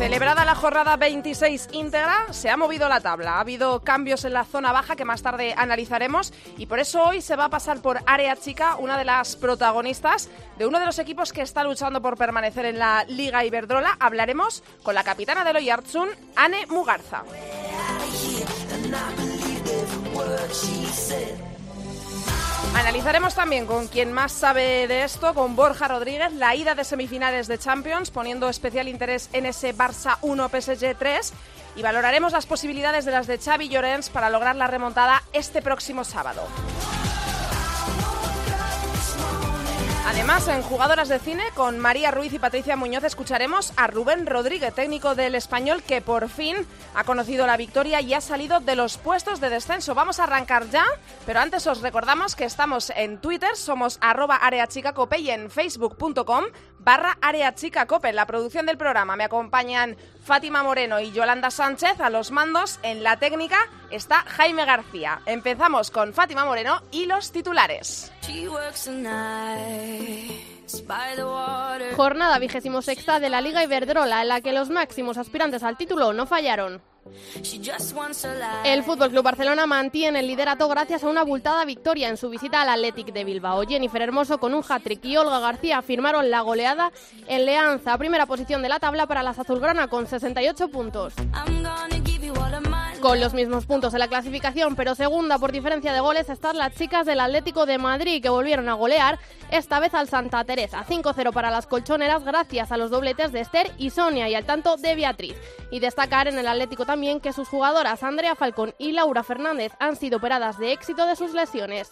Celebrada la jornada 26 íntegra, se ha movido la tabla. Ha habido cambios en la zona baja que más tarde analizaremos y por eso hoy se va a pasar por Área Chica una de las protagonistas de uno de los equipos que está luchando por permanecer en la Liga Iberdrola. Hablaremos con la capitana del Oyartsun, Anne Mugarza. Analizaremos también con quien más sabe de esto, con Borja Rodríguez, la ida de semifinales de Champions, poniendo especial interés en ese Barça 1 PSG 3 y valoraremos las posibilidades de las de Xavi Llorens para lograr la remontada este próximo sábado. Además, en Jugadoras de Cine, con María Ruiz y Patricia Muñoz, escucharemos a Rubén Rodríguez, técnico del español, que por fin ha conocido la victoria y ha salido de los puestos de descenso. Vamos a arrancar ya, pero antes os recordamos que estamos en Twitter, somos arroba areachicacope y en facebook.com barra areachicacope. La producción del programa me acompañan Fátima Moreno y Yolanda Sánchez a los mandos. En la técnica está Jaime García. Empezamos con Fátima Moreno y los titulares. Jornada vigésimo sexta de la Liga Iberdrola, en la que los máximos aspirantes al título no fallaron. El Fútbol Club Barcelona mantiene el liderato gracias a una abultada victoria en su visita al Athletic de Bilbao. Jennifer Hermoso con un hat-trick y Olga García firmaron la goleada en Leanza, primera posición de la tabla para las azulgrana con 68 puntos con los mismos puntos en la clasificación, pero segunda por diferencia de goles están las chicas del Atlético de Madrid que volvieron a golear, esta vez al Santa Teresa. 5-0 para las colchoneras gracias a los dobletes de Esther y Sonia y al tanto de Beatriz. Y destacar en el Atlético también que sus jugadoras Andrea Falcón y Laura Fernández han sido operadas de éxito de sus lesiones.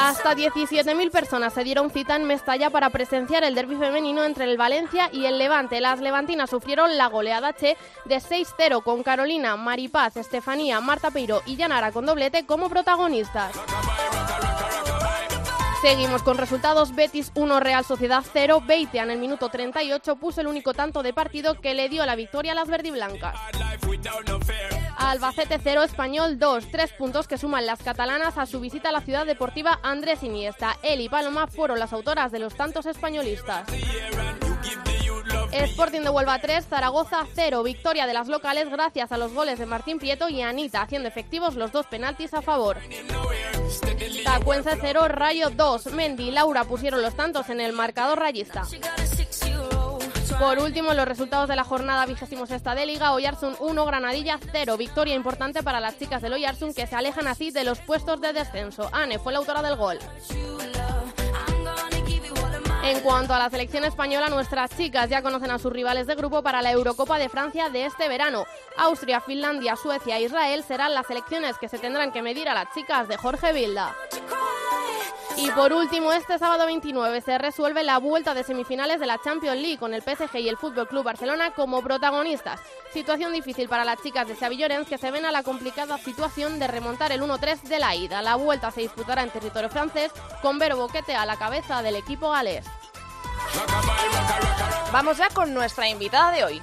Hasta 17.000 personas se dieron cita en Mestalla para presenciar el derby femenino entre el Valencia y el Levante. Las levantinas sufrieron la goleada Che de 6-0 con Carolina, Maripaz, Estefanía, Marta Peiro y Yanara con doblete como protagonistas. Seguimos con resultados Betis 1 Real Sociedad 0. Beite en el minuto 38 puso el único tanto de partido que le dio la victoria a las verdiblancas. Albacete 0, Español 2, tres puntos que suman las catalanas a su visita a la ciudad deportiva Andrés Iniesta. Él y Paloma fueron las autoras de los tantos españolistas. Sporting de Huelva 3, Zaragoza 0, victoria de las locales gracias a los goles de Martín Prieto y Anita, haciendo efectivos los dos penaltis a favor. Tacuense 0, Rayo 2, Mendy y Laura pusieron los tantos en el marcador rayista. Por último, los resultados de la jornada vigésimo sexta de Liga, Oyarsun 1, Granadilla 0. Victoria importante para las chicas del Oyarsun que se alejan así de los puestos de descenso. Anne fue la autora del gol. En cuanto a la selección española, nuestras chicas ya conocen a sus rivales de grupo para la Eurocopa de Francia de este verano. Austria, Finlandia, Suecia e Israel serán las selecciones que se tendrán que medir a las chicas de Jorge Vilda. Y por último, este sábado 29 se resuelve la vuelta de semifinales de la Champions League con el PSG y el Fútbol Club Barcelona como protagonistas. Situación difícil para las chicas de Xavi Llorens que se ven a la complicada situación de remontar el 1-3 de la ida. La vuelta se disputará en territorio francés con Vero Boquete a la cabeza del equipo galés. Vamos ya con nuestra invitada de hoy.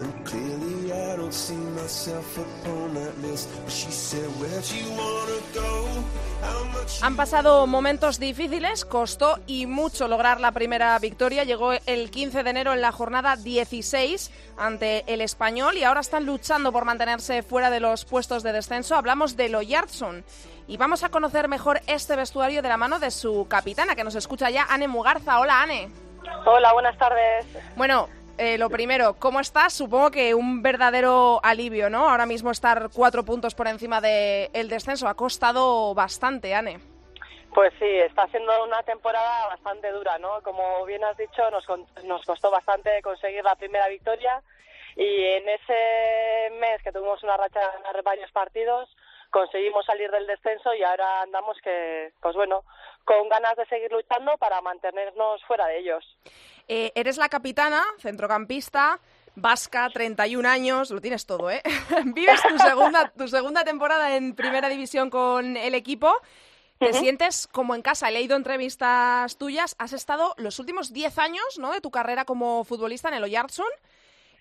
And clearly I don't see myself upon that list. But she said, where'd you wanna go? How much Han pasado momentos difíciles, costó y mucho lograr la primera victoria. Llegó el 15 de enero en la jornada 16 ante el español y ahora están luchando por mantenerse fuera de los puestos de descenso. Hablamos de Loyardson y vamos a conocer mejor este vestuario de la mano de su capitana que nos escucha ya, Anne Mugarza. Hola, Anne. Hola, buenas tardes. Bueno, eh, lo primero, ¿cómo estás? Supongo que un verdadero alivio, ¿no? Ahora mismo estar cuatro puntos por encima del descenso ha costado bastante, Anne. Pues sí, está siendo una temporada bastante dura, ¿no? Como bien has dicho, nos, con- nos costó bastante conseguir la primera victoria Y en ese mes que tuvimos una racha de ganar varios partidos, conseguimos salir del descenso y ahora andamos que, pues bueno, con ganas de seguir luchando para mantenernos fuera de ellos. Eh, eres la capitana, centrocampista, vasca, 31 años, lo tienes todo, ¿eh? Vives tu segunda, tu segunda temporada en primera división con el equipo. Te sientes como en casa. He leído entrevistas tuyas. Has estado los últimos 10 años ¿no? de tu carrera como futbolista en el Oyarzún.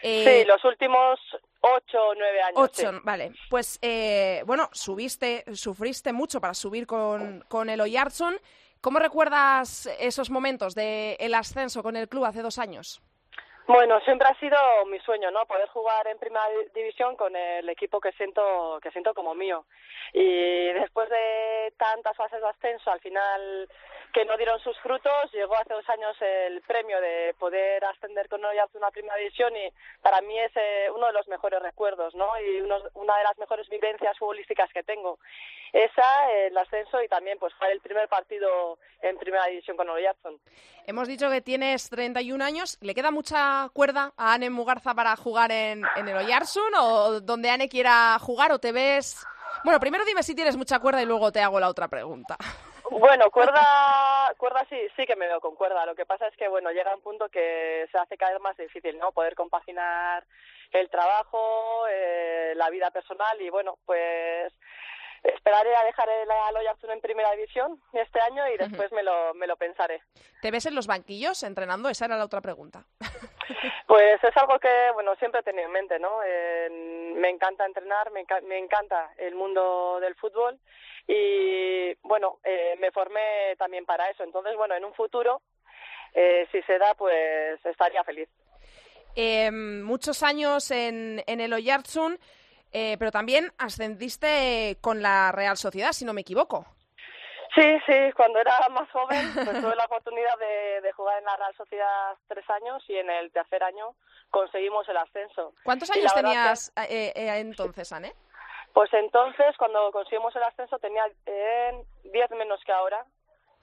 Eh, sí, los últimos ocho o nueve años. Ocho, vale. Pues, eh, bueno, subiste, sufriste mucho para subir con, con el Oyarzún. ¿Cómo recuerdas esos momentos del ascenso con el club hace dos años? Bueno, siempre ha sido mi sueño, ¿no? Poder jugar en primera división con el equipo que siento que siento como mío. Y después de tantas fases de ascenso, al final que no dieron sus frutos. Llegó hace dos años el premio de poder ascender con a una primera división y para mí es eh, uno de los mejores recuerdos, ¿no? Y una de las mejores vivencias futbolísticas que tengo. Esa, el ascenso y también pues fue el primer partido en primera división con Oyarzún. Hemos dicho que tienes 31 años. ¿Le queda mucha cuerda a Anne Mugarza para jugar en, en el Oyarzún o donde Anne quiera jugar o te ves... Bueno, primero dime si tienes mucha cuerda y luego te hago la otra pregunta. Bueno, cuerda, cuerda sí, sí que me veo con cuerda. Lo que pasa es que, bueno, llega un punto que se hace cada vez más difícil, ¿no? Poder compaginar el trabajo, eh, la vida personal y, bueno, pues esperaré a dejar el Aloyarzún en primera división este año y después me lo, me lo pensaré. ¿Te ves en los banquillos entrenando? Esa era la otra pregunta. Pues es algo que, bueno, siempre he tenido en mente, ¿no? me encanta entrenar, me, me encanta el mundo del fútbol y bueno, eh, me formé también para eso. Entonces, bueno, en un futuro, eh, si se da, pues estaría feliz. Eh, muchos años en, en el Oyarzún, eh, pero también ascendiste con la Real Sociedad, si no me equivoco. Sí, sí, cuando era más joven pues tuve la oportunidad de, de, jugar en la Real Sociedad tres años y en el tercer año conseguimos el ascenso. ¿Cuántos años tenías eh, eh, entonces, Anne? Pues entonces, cuando conseguimos el ascenso, tenía eh, 10 menos que ahora.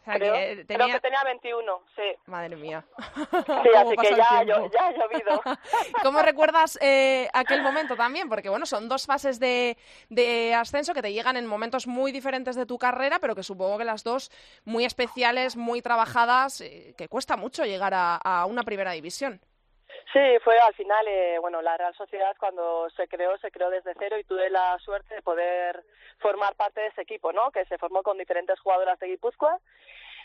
Creo, que tenía... creo que tenía 21, sí. Madre mía. Sí, así que ya, yo, ya ha llovido. ¿Cómo recuerdas eh, aquel momento también? Porque, bueno, son dos fases de, de ascenso que te llegan en momentos muy diferentes de tu carrera, pero que supongo que las dos muy especiales, muy trabajadas, eh, que cuesta mucho llegar a, a una primera división. Sí, fue al final, eh, bueno, la Real Sociedad cuando se creó, se creó desde cero y tuve la suerte de poder formar parte de ese equipo, ¿no? Que se formó con diferentes jugadoras de Guipúzcoa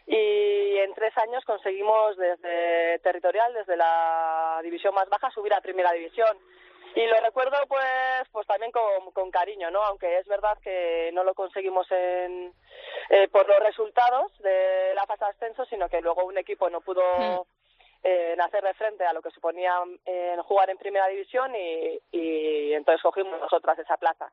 y en tres años conseguimos desde territorial, desde la división más baja, subir a primera división. Y lo recuerdo pues pues también con, con cariño, ¿no? Aunque es verdad que no lo conseguimos en, eh, por los resultados de la fase de ascenso, sino que luego un equipo no pudo... Hmm eh, en hacerle frente a lo que suponía en jugar en primera división y, y entonces cogimos nosotras esa plaza.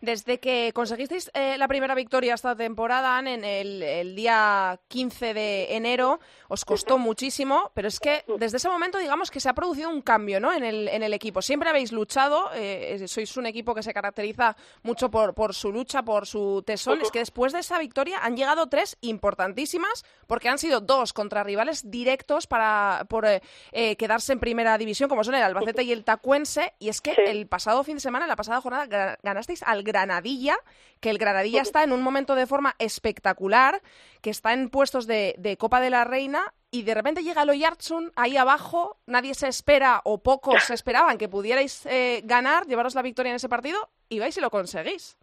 Desde que conseguisteis eh, la primera victoria esta temporada, en el, el, día 15 de enero, os costó muchísimo, pero es que desde ese momento digamos que se ha producido un cambio ¿no? en, el, en el equipo. Siempre habéis luchado, eh, sois un equipo que se caracteriza mucho por, por su lucha, por su tesón. Es que después de esa victoria han llegado tres importantísimas, porque han sido dos contra rivales directos para por eh, eh quedarse en primera división, como son el Albacete y el Tacuense. Y es que el pasado fin de semana, en la pasada jornada, ganasteis al Granadilla, que el Granadilla está en un momento de forma espectacular, que está en puestos de, de Copa de la Reina y de repente llega el Oyarzún ahí abajo, nadie se espera o pocos se esperaban que pudierais eh, ganar, llevaros la victoria en ese partido y vais y lo conseguís.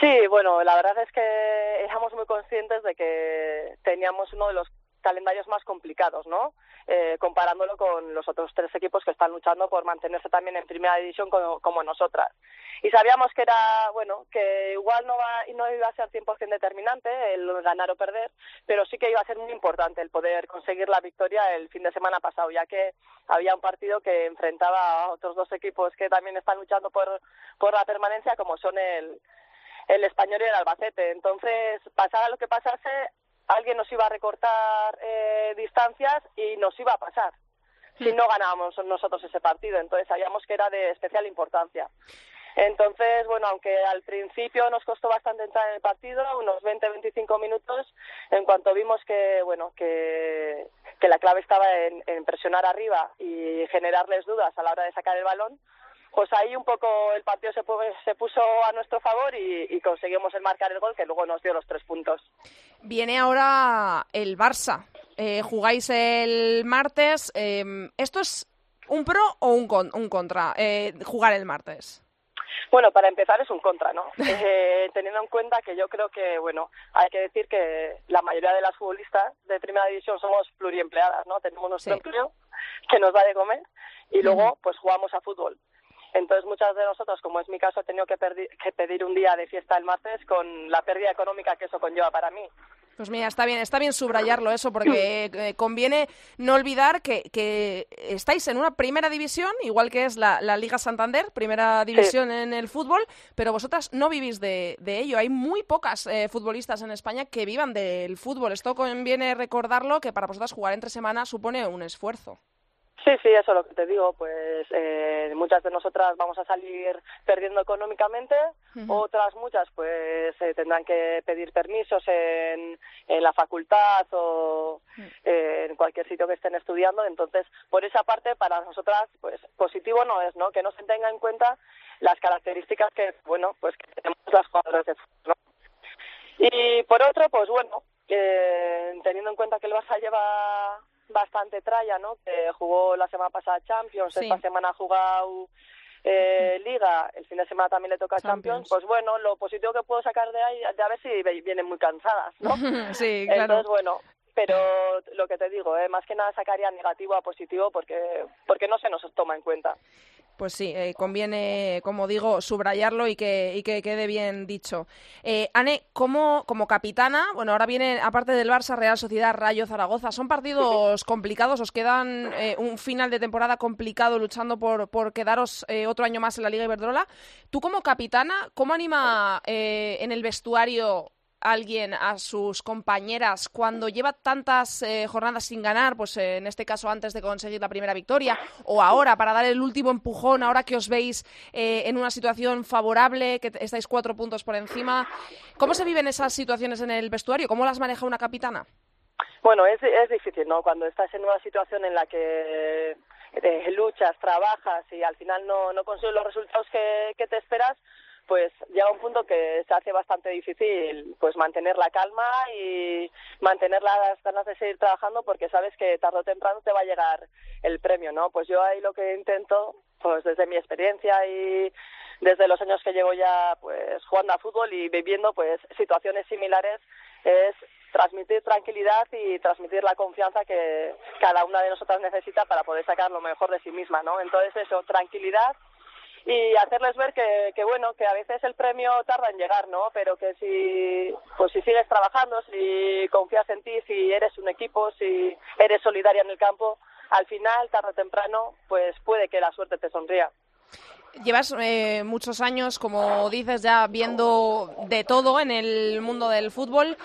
Sí, bueno, la verdad es que éramos muy conscientes de que teníamos uno de los calendarios más complicados, ¿no? Eh, comparándolo con los otros tres equipos que están luchando por mantenerse también en primera división como, como nosotras. Y sabíamos que era, bueno, que igual no, va, no iba a ser 100% determinante el ganar o perder, pero sí que iba a ser muy importante el poder conseguir la victoria el fin de semana pasado, ya que había un partido que enfrentaba a otros dos equipos que también están luchando por, por la permanencia, como son el, el español y el albacete. Entonces, pasara lo que pasase, alguien nos iba a recortar eh, distancias y nos iba a pasar si no ganábamos nosotros ese partido. Entonces sabíamos que era de especial importancia. Entonces, bueno, aunque al principio nos costó bastante entrar en el partido, unos 20-25 minutos, en cuanto vimos que, bueno, que, que la clave estaba en, en presionar arriba y generarles dudas a la hora de sacar el balón, pues ahí un poco el partido se, se puso a nuestro favor y, conseguimos el marcar el gol que luego nos dio los tres puntos. Viene ahora el Barça. Eh, jugáis el martes. Em, ¿Esto es un pro o un, un contra? Eh, jugar el martes. Bueno, para empezar es un contra, ¿no? Eh, teniendo en cuenta que yo creo que, bueno, hay que decir que la mayoría de las futbolistas de primera división somos pluriempleadas, ¿no? Tenemos nuestro empleo que nos da de comer y luego, pues jugamos a fútbol. Entonces, muchas de nosotros, como es mi caso, he tenido que, pedir un día de fiesta el martes con la pérdida económica que eso conlleva para mí. Pues mira, está bien, está bien subrayarlo eso, porque eh, conviene no olvidar que, estáis en una primera división, igual que es la, Liga Santander, primera división en el fútbol, pero vosotras no vivís de, ello. Hay muy pocas eh, futbolistas en España que vivan del fútbol. Esto conviene recordarlo, que para vosotras jugar entre semanas supone un esfuerzo. Sí, sí, eso es lo que te digo. Pues eh, muchas de nosotras vamos a salir perdiendo económicamente, otras muchas pues eh, tendrán que pedir permisos en, en la facultad o mm. eh, en cualquier sitio que estén estudiando. Entonces, por esa parte, para nosotras, pues positivo no es, ¿no? Que no se tenga en cuenta las características que, bueno, pues que tenemos las jugadoras de fútbol. Y por otro, pues bueno, teniendo en cuenta que el Barça lleva bastante tralla, ¿no? Que jugó la semana pasada Champions, esta semana ha jugado eh, Liga, el fin de semana también le toca Champions. Pues bueno, lo positivo que puedo sacar de ahí, de a ver si vienen muy cansadas, ¿no? sí, claro. Entonces, bueno, pero lo que te digo, eh, más que nada sacaría negativo a positivo porque, porque no se nos toma en cuenta. Pues sí, eh, conviene, como digo, subrayarlo y que, y que quede bien dicho. Eh, Ane, como, como capitana, bueno, ahora viene, aparte del Barça, Real Sociedad, Rayo, Zaragoza, son partidos complicados, os quedan eh, un final de temporada complicado luchando por, por quedaros eh, otro año más en la Liga Iberdrola. Tú como capitana, ¿cómo anima en el vestuario alguien a sus compañeras cuando lleva tantas eh, jornadas sin ganar, pues eh, en este caso antes de conseguir la primera victoria, o ahora para dar el último empujón, ahora que os veis eh, en una situación favorable, que estáis cuatro puntos por encima? ¿Cómo se viven esas situaciones en el vestuario? ¿Cómo las maneja una capitana? Bueno, es, es difícil, ¿no? Cuando estás en una situación en la que luchas, trabajas y al final no, no consigues los resultados que te esperas, pues llega un punto que se hace bastante difícil pues mantener la calma y mantener las ganas de seguir trabajando porque sabes que tarde o temprano te va a llegar el premio, ¿no? Pues yo ahí lo que intento, pues desde mi experiencia y desde los años que llevo ya pues jugando a fútbol y viviendo pues situaciones similares es transmitir tranquilidad y transmitir la confianza que cada una de nosotras necesita para poder sacar lo mejor de sí misma, ¿no? Entonces eso, tranquilidad y hacerles ver que, bueno que a veces el premio tarda en llegar no pero que si pues si sigues trabajando si confías en ti si eres un equipo si eres solidaria en el campo al final tarde o temprano pues puede que la suerte te sonría Llevas eh, muchos años, como dices, ya viendo de todo en el mundo del fútbol.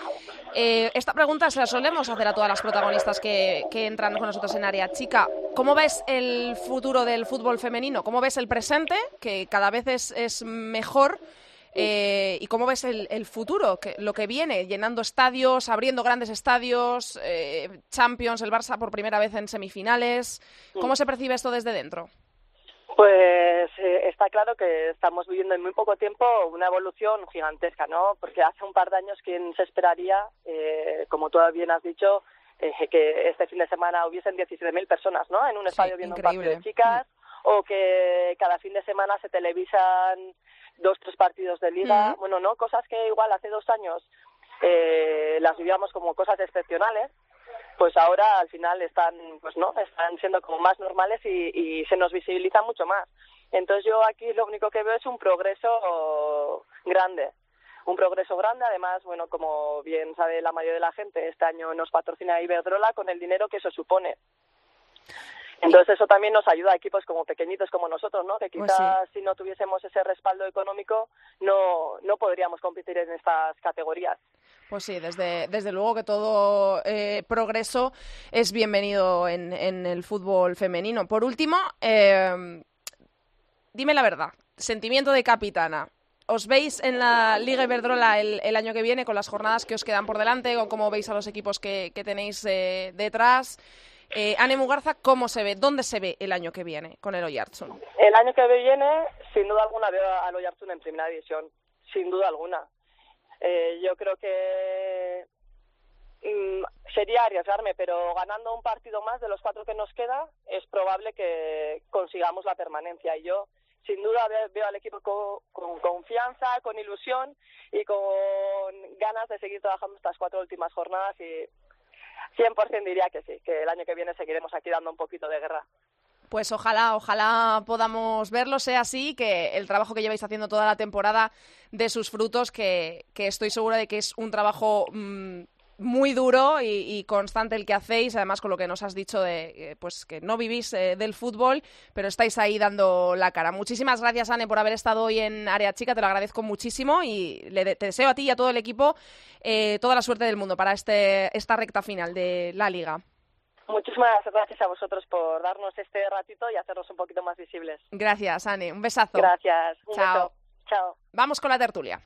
Eh, esta pregunta se la solemos hacer a todas las protagonistas que, que, entran con nosotros en área chica. ¿Cómo ves el futuro del fútbol femenino? ¿Cómo ves el presente, que cada vez es, es mejor? Eh, ¿Y cómo ves el, el, futuro? Que, lo que viene, llenando estadios, abriendo grandes estadios, eh, Champions, el Barça por primera vez en semifinales. ¿Cómo se percibe esto desde dentro? Pues eh, está claro que estamos viviendo en muy poco tiempo una evolución gigantesca, ¿no? Porque hace un par de años, ¿quién se esperaría, eh, como tú bien has dicho, eh, que este fin de semana hubiesen 17.000 personas, ¿no? En un estadio viendo un partido de chicas, o que cada fin de semana se televisan dos, tres partidos de liga. Bueno, ¿no? Cosas que igual hace dos años eh, las vivíamos como cosas excepcionales pues ahora al final están pues no están siendo como más normales y, y se nos visibiliza mucho más. Entonces yo aquí lo único que veo es un progreso grande un progreso grande. Además bueno como bien sabe la mayoría de la gente este año nos patrocina Iberdrola con el dinero que eso supone. Entonces eso también nos ayuda a equipos como pequeñitos como nosotros, ¿no? Que pues quizás si no tuviésemos ese respaldo económico no, no podríamos competir en estas categorías. Pues sí, desde, desde luego que todo eh, progreso es bienvenido en, en, el fútbol femenino. Por último, eh, dime la verdad. sentimiento de capitana. ¿Os veis en la Liga Iberdrola el, año que viene con las jornadas que os quedan por delante, con cómo veis a los equipos que, tenéis eh, detrás? Eh, Anne Mugarza, ¿cómo se ve? ¿Dónde se ve el año que viene con el Oyarzun? El año que viene, sin duda alguna, veo al Oyarzun en primera división, sin duda alguna. Eh, yo creo que mm, sería arriesgarme, pero ganando un partido más de los cuatro que nos queda, es probable que consigamos la permanencia. Y yo, sin duda, veo, al equipo con, confianza, con ilusión y con ganas de seguir trabajando estas cuatro últimas jornadas y 100% diría que sí, que el año que viene seguiremos aquí dando un poquito de guerra. Pues ojalá, ojalá podamos verlo, sea así, que el trabajo que lleváis haciendo toda la temporada de sus frutos, que, estoy segura de que es un trabajo mm, muy duro y, constante el que hacéis, además con lo que nos has dicho de pues que no vivís eh, del fútbol, pero estáis ahí dando la cara. Muchísimas gracias, Anne, por haber estado hoy en Área Chica, te lo agradezco muchísimo y le te deseo a ti y a todo el equipo eh, toda la suerte del mundo para este, esta recta final de la liga. Muchísimas gracias a vosotros por darnos este ratito y hacernos un poquito más visibles. Gracias, Anne. Un besazo. Gracias. Chao. Chao. Vamos con la tertulia.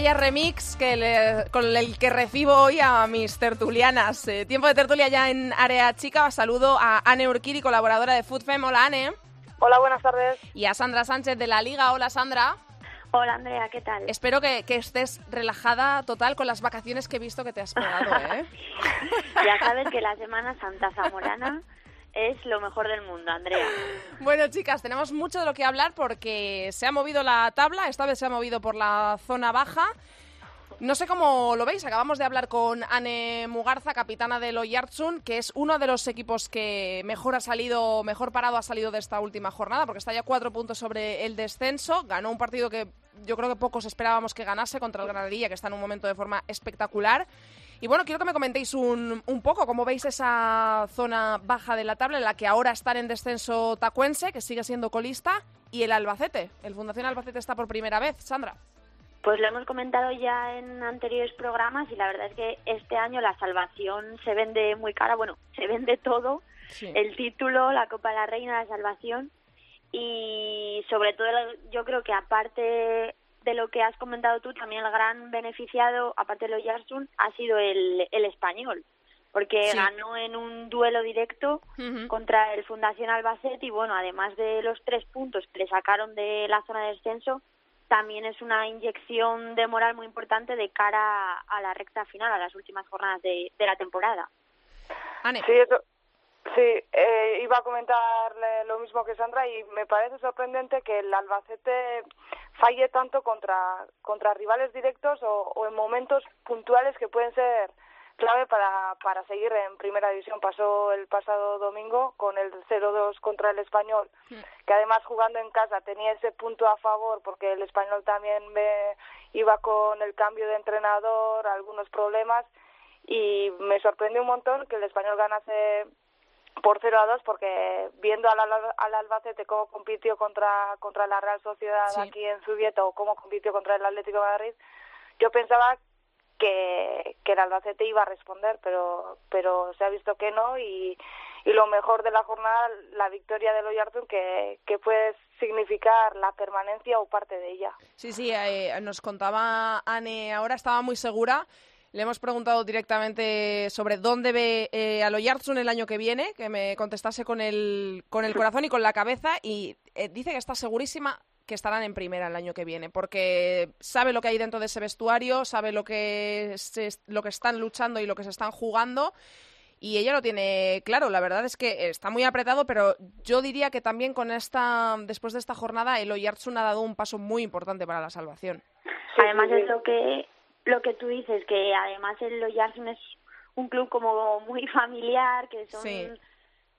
Vaya remix que con el que recibo hoy a mis tertulianas. Eh, tiempo de tertulia ya en Área Chica. Saludo a Anne Urquiri, colaboradora de FoodFem. Hola, Anne. Hola, buenas tardes. Y a Sandra Sánchez de La Liga. Hola, Sandra. Hola, Andrea, ¿qué tal? Espero que, que, estés relajada total con las vacaciones que he visto que te has pegado, ¿eh? ya sabes que la Semana Santa Zamorana es lo mejor del mundo, Andrea. Bueno, chicas, tenemos mucho de lo que hablar porque se ha movido la tabla, esta vez se ha movido por la zona baja. No sé cómo lo veis, acabamos de hablar con Anne Mugarza, capitana del Oyartsun, que es uno de los equipos que mejor ha salido, mejor parado ha salido de esta última jornada, porque está ya cuatro puntos sobre el descenso. Ganó un partido que yo creo que pocos esperábamos que ganase contra el Granadilla, que está en un momento de forma espectacular. Y bueno, quiero que me comentéis un, un poco cómo veis esa zona baja de la tabla en la que ahora están en descenso Tacuense, que sigue siendo colista, y el Albacete. El Fundación Albacete está por primera vez. Sandra. Pues lo hemos comentado ya en anteriores programas y la verdad es que este año la salvación se vende muy cara. Bueno, se vende todo. El título, la Copa de la Reina, la salvación. Y sobre todo yo creo que aparte de lo que has comentado tú, también el gran beneficiado, aparte de los Yarsun, ha sido el, el español, porque ganó en un duelo directo contra el Fundación Albacete y bueno, además de los tres puntos que le sacaron de la zona de descenso, también es una inyección de moral muy importante de cara a la recta final, a las últimas jornadas de, de la temporada. Sí, eso, Sí, eh, iba a comentar lo mismo que Sandra y me parece sorprendente que el Albacete falle tanto contra, contra rivales directos o, en momentos puntuales que pueden ser clave para, para seguir en primera división. Pasó el pasado domingo con el 0-2 contra el español, que además jugando en casa tenía ese punto a favor porque el español también me iba con el cambio de entrenador, algunos problemas y me sorprendió un montón que el español ganase por 0 a 2 porque viendo al, al Albacete cómo compitió contra contra la Real Sociedad aquí en Zubieta o cómo compitió contra el Atlético de Madrid, yo pensaba que, que el Albacete iba a responder, pero pero se ha visto que no y, y lo mejor de la jornada, la victoria del Oyartun que, que puede significar la permanencia o parte de ella. Sí, sí, eh, nos contaba Anne ahora, estaba muy segura le hemos preguntado directamente sobre dónde ve eh, a Loyartsun el año que viene, que me contestase con el, con el corazón y con la cabeza, y eh, dice que está segurísima que estarán en primera el año que viene, porque sabe lo que hay dentro de ese vestuario, sabe lo que, lo que están luchando y lo que se están jugando, y ella lo tiene claro. La verdad es que está muy apretado, pero yo diría que también con esta, después de esta jornada, el Oyartsun ha dado un paso muy importante para la salvación. además es lo que lo que tú dices, que además el Oyartsun es un club como muy familiar, que son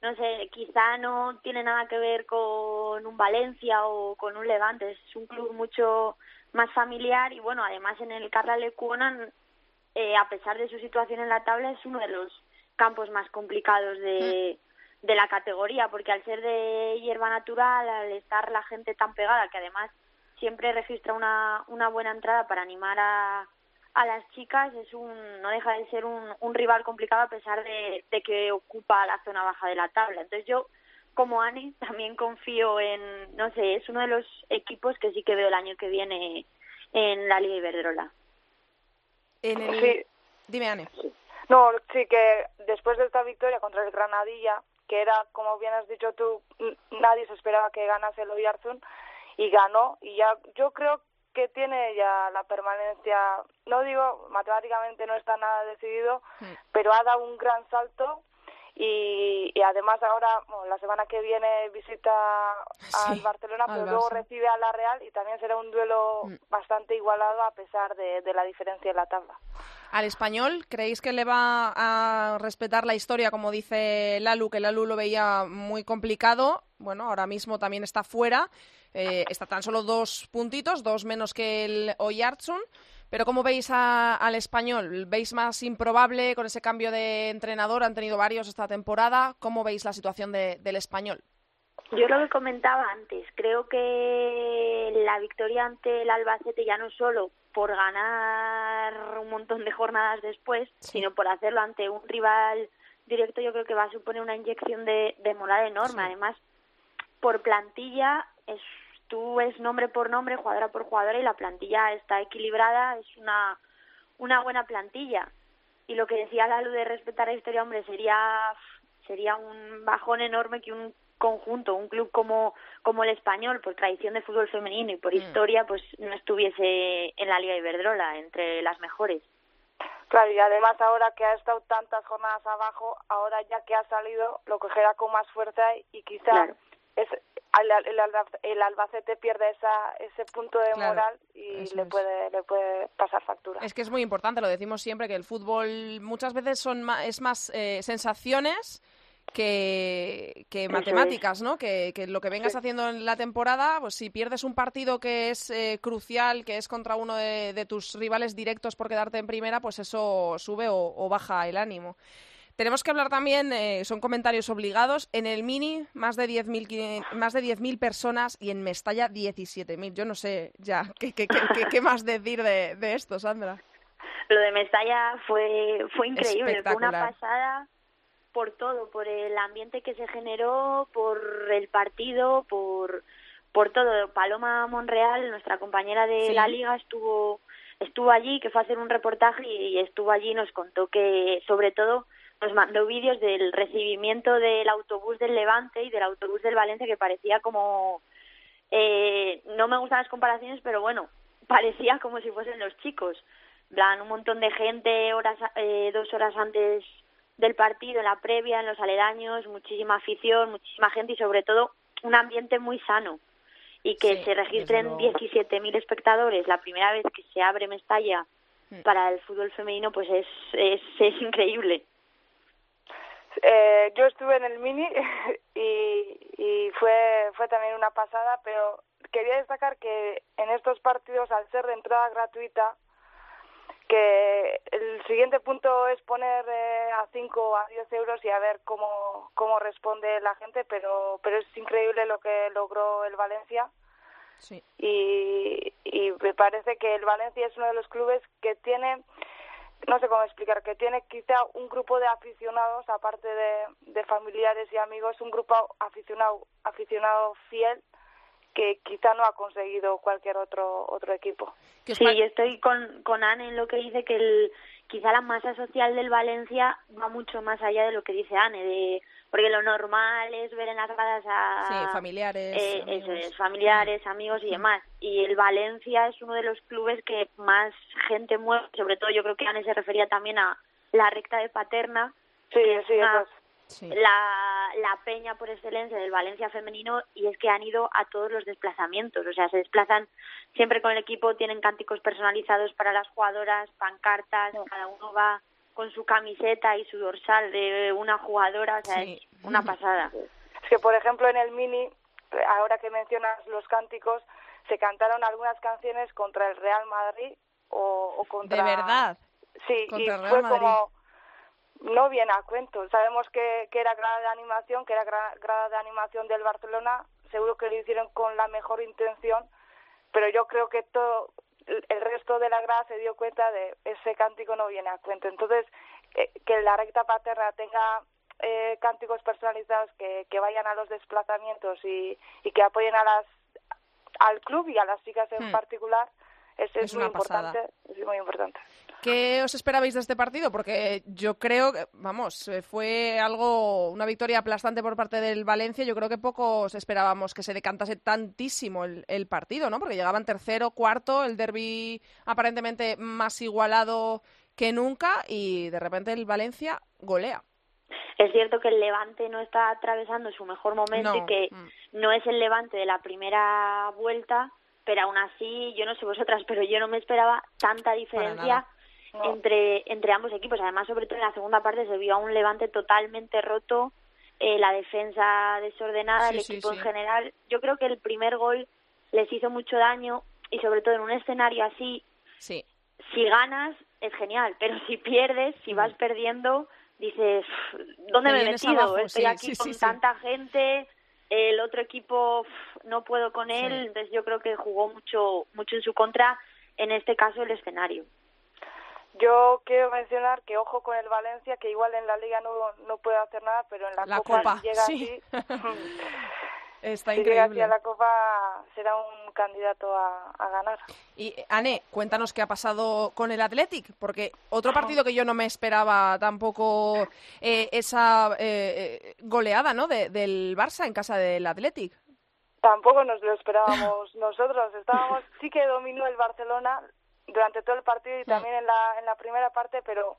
no sé, quizá no tiene nada que ver con un Valencia o con un Levante, es un club mucho más familiar y bueno, además en el Carla Lecuonan, eh, a pesar de su situación en la tabla, es uno de los campos más complicados de, mm. de la categoría, porque al ser de hierba natural, al estar la gente tan pegada, que además siempre registra una, una buena entrada para animar a, a las chicas es un no deja de ser un, un rival complicado a pesar de, de, que ocupa la zona baja de la tabla. Entonces yo como Ani también confío en no sé es uno de los equipos que sí que veo el año que viene en la Liga Iberdrola. En el... sí. dime Ani. No sí que después de esta victoria contra el Granadilla que era como bien has dicho tú nadie se esperaba que ganase el Oyarzún y ganó y ya yo creo que tiene ya la permanencia, no digo matemáticamente no está nada decidido, pero ha dado un gran salto y, y además ahora la semana que viene visita al Barcelona, pero luego recibe a la Real y también será un duelo hmm. bastante igualado a pesar de, de la diferencia en la tabla. Al español, ¿creéis que le va a respetar la historia, como dice Lalu, que Lalu lo veía muy complicado? Bueno, ahora mismo también está fuera. Eh, está tan solo dos puntitos, dos menos que el Oyartsun. Pero ¿cómo veis al español? ¿Veis más improbable con ese cambio de entrenador? Han tenido varios esta temporada. ¿Cómo veis la situación del español? Yo lo que comentaba antes, creo que la victoria ante el Albacete ya no solo por ganar un montón de jornadas después, sino por hacerlo ante un rival directo, yo creo que va a suponer una inyección de, de moral enorme. Además, por plantilla es tú ves nombre por nombre, jugadora por jugadora y la plantilla está equilibrada, es una, una buena plantilla. Y lo que decía Lalu de respetar la historia, hombre, sería, sería un bajón enorme que un conjunto, un club como, como el español, por tradición de fútbol femenino y por mm. historia, pues no estuviese en la Liga Iberdrola, entre las mejores. Claro, y además ahora que ha estado tantas jornadas abajo, ahora ya que ha salido, lo cogerá con más fuerza y quizá es el, Albacete pierde esa, ese punto de moral y le puede, le puede pasar factura. Es que es muy importante, lo decimos siempre, que el fútbol muchas veces son es más eh, sensaciones que, que matemáticas, ¿no? Que, que, lo que vengas haciendo en la temporada, pues si pierdes un partido que es eh, crucial, que es contra uno de, tus rivales directos por quedarte en primera, pues eso sube o baja el ánimo. Tenemos que hablar también, eh, son comentarios obligados, en el Mini más de 10.000 más de 10.000 personas y en Mestalla 17.000. Yo no sé ya qué, qué, qué, más decir de, de, esto, Sandra. Lo de Mestalla fue, fue increíble, fue una pasada por todo, por el ambiente que se generó, por el partido, por, por todo. Paloma Monreal, nuestra compañera de la liga, estuvo estuvo allí, que fue a hacer un reportaje y estuvo allí y nos contó que sobre todo nos mandó vídeos del recibimiento del autobús del Levante y del autobús del Valencia que parecía como eh, no me gustan las comparaciones pero bueno parecía como si fuesen los chicos. Plan un montón de gente horas eh, dos horas antes del partido en la previa en los aledaños muchísima afición muchísima gente y sobre todo un ambiente muy sano. Y que se registren 17.000 espectadores la primera vez que se abre Mestalla hmm. para el fútbol femenino pues es, es, es increíble eh, yo estuve en el mini y, y fue, fue también una pasada, pero quería destacar que en estos partidos, al ser de entrada gratuita, que el siguiente punto es poner eh, a 5 o a 10 euros y a ver cómo, cómo responde la gente, pero, pero es increíble lo que logró el Valencia. Sí. Y, y me parece que el Valencia es uno de los clubes que tiene no sé cómo explicar, que tiene quizá un grupo de aficionados, aparte de, de familiares y amigos, un grupo aficionado, aficionado fiel que quizá no ha conseguido cualquier otro otro equipo. Sí, yo estoy con, con Anne en lo que dice que el, quizá la masa social del Valencia va mucho más allá de lo que dice Anne, de porque lo normal es ver en las gradas a familiares, eh, eso es, familiares, amigos y demás. Y el Valencia es uno de los clubes que más gente mueve, sobre todo yo creo que Anne se refería también a la recta de Paterna, Sí, sí, La, la peña por excelencia del Valencia femenino y es que han ido a todos los desplazamientos, o sea, se desplazan siempre con el equipo, tienen cánticos personalizados para las jugadoras, pancartas, cada uno va con su camiseta y su dorsal de una jugadora, o sea, es una pasada. Es que, por ejemplo, en el mini, ahora que mencionas los cánticos, se cantaron algunas canciones contra el Real Madrid o, o contra... De verdad. Sí, y fue como no viene a cuento. Sabemos que, que era grada de animación, que era grada de animación del Barcelona, seguro que lo hicieron con la mejor intención, pero yo creo que todo el resto de la grada se dio cuenta de ese cántico no viene a cuento. Entonces, eh, que la recta paterna tenga eh, cánticos personalizados que, que vayan a los desplazamientos y, y que apoyen a las al club y a las chicas en hmm. particular, es, muy importante, es muy importante. ¿Qué os esperabais de este partido? Porque yo creo que, vamos, eh, fue algo, una victoria aplastante por parte del Valencia. Yo creo que pocos esperábamos que se decantase tantísimo el, el partido, ¿no? Porque llegaban tercero, cuarto, el derby aparentemente más igualado que nunca y de repente el Valencia golea. Es cierto que el Levante no está atravesando su mejor momento y que mm. no es el Levante de la primera vuelta, pero aún así, yo no sé vosotras, pero yo no me esperaba tanta diferencia entre, entre ambos equipos. Además, sobre todo en la segunda parte se vio a un Levante totalmente roto, eh, la defensa desordenada, el equipo en general. Yo creo que el primer gol les hizo mucho daño y sobre todo en un escenario así, sí. si ganas es genial, pero si pierdes, si vas mm. perdiendo, dices, ¿dónde me he metido? Estoy aquí con tanta gente, el otro equipo no puedo con él, entonces yo creo que jugó mucho, mucho en su contra, en este caso el escenario. Yo quiero mencionar que ojo con el Valencia, que igual en la liga no, no puede hacer nada, pero en la, Copa, llega así. Está increíble. a la Copa será un candidato a, ganar. Y Ane, cuéntanos qué ha pasado con el Athletic, porque otro partido que yo no me esperaba tampoco eh, esa eh, eh, goleada, ¿no? del Barça en casa del Athletic. Tampoco nos lo esperábamos nosotros. Estábamos, sí que dominó el Barcelona durante todo el partido y también en la en la primera parte, pero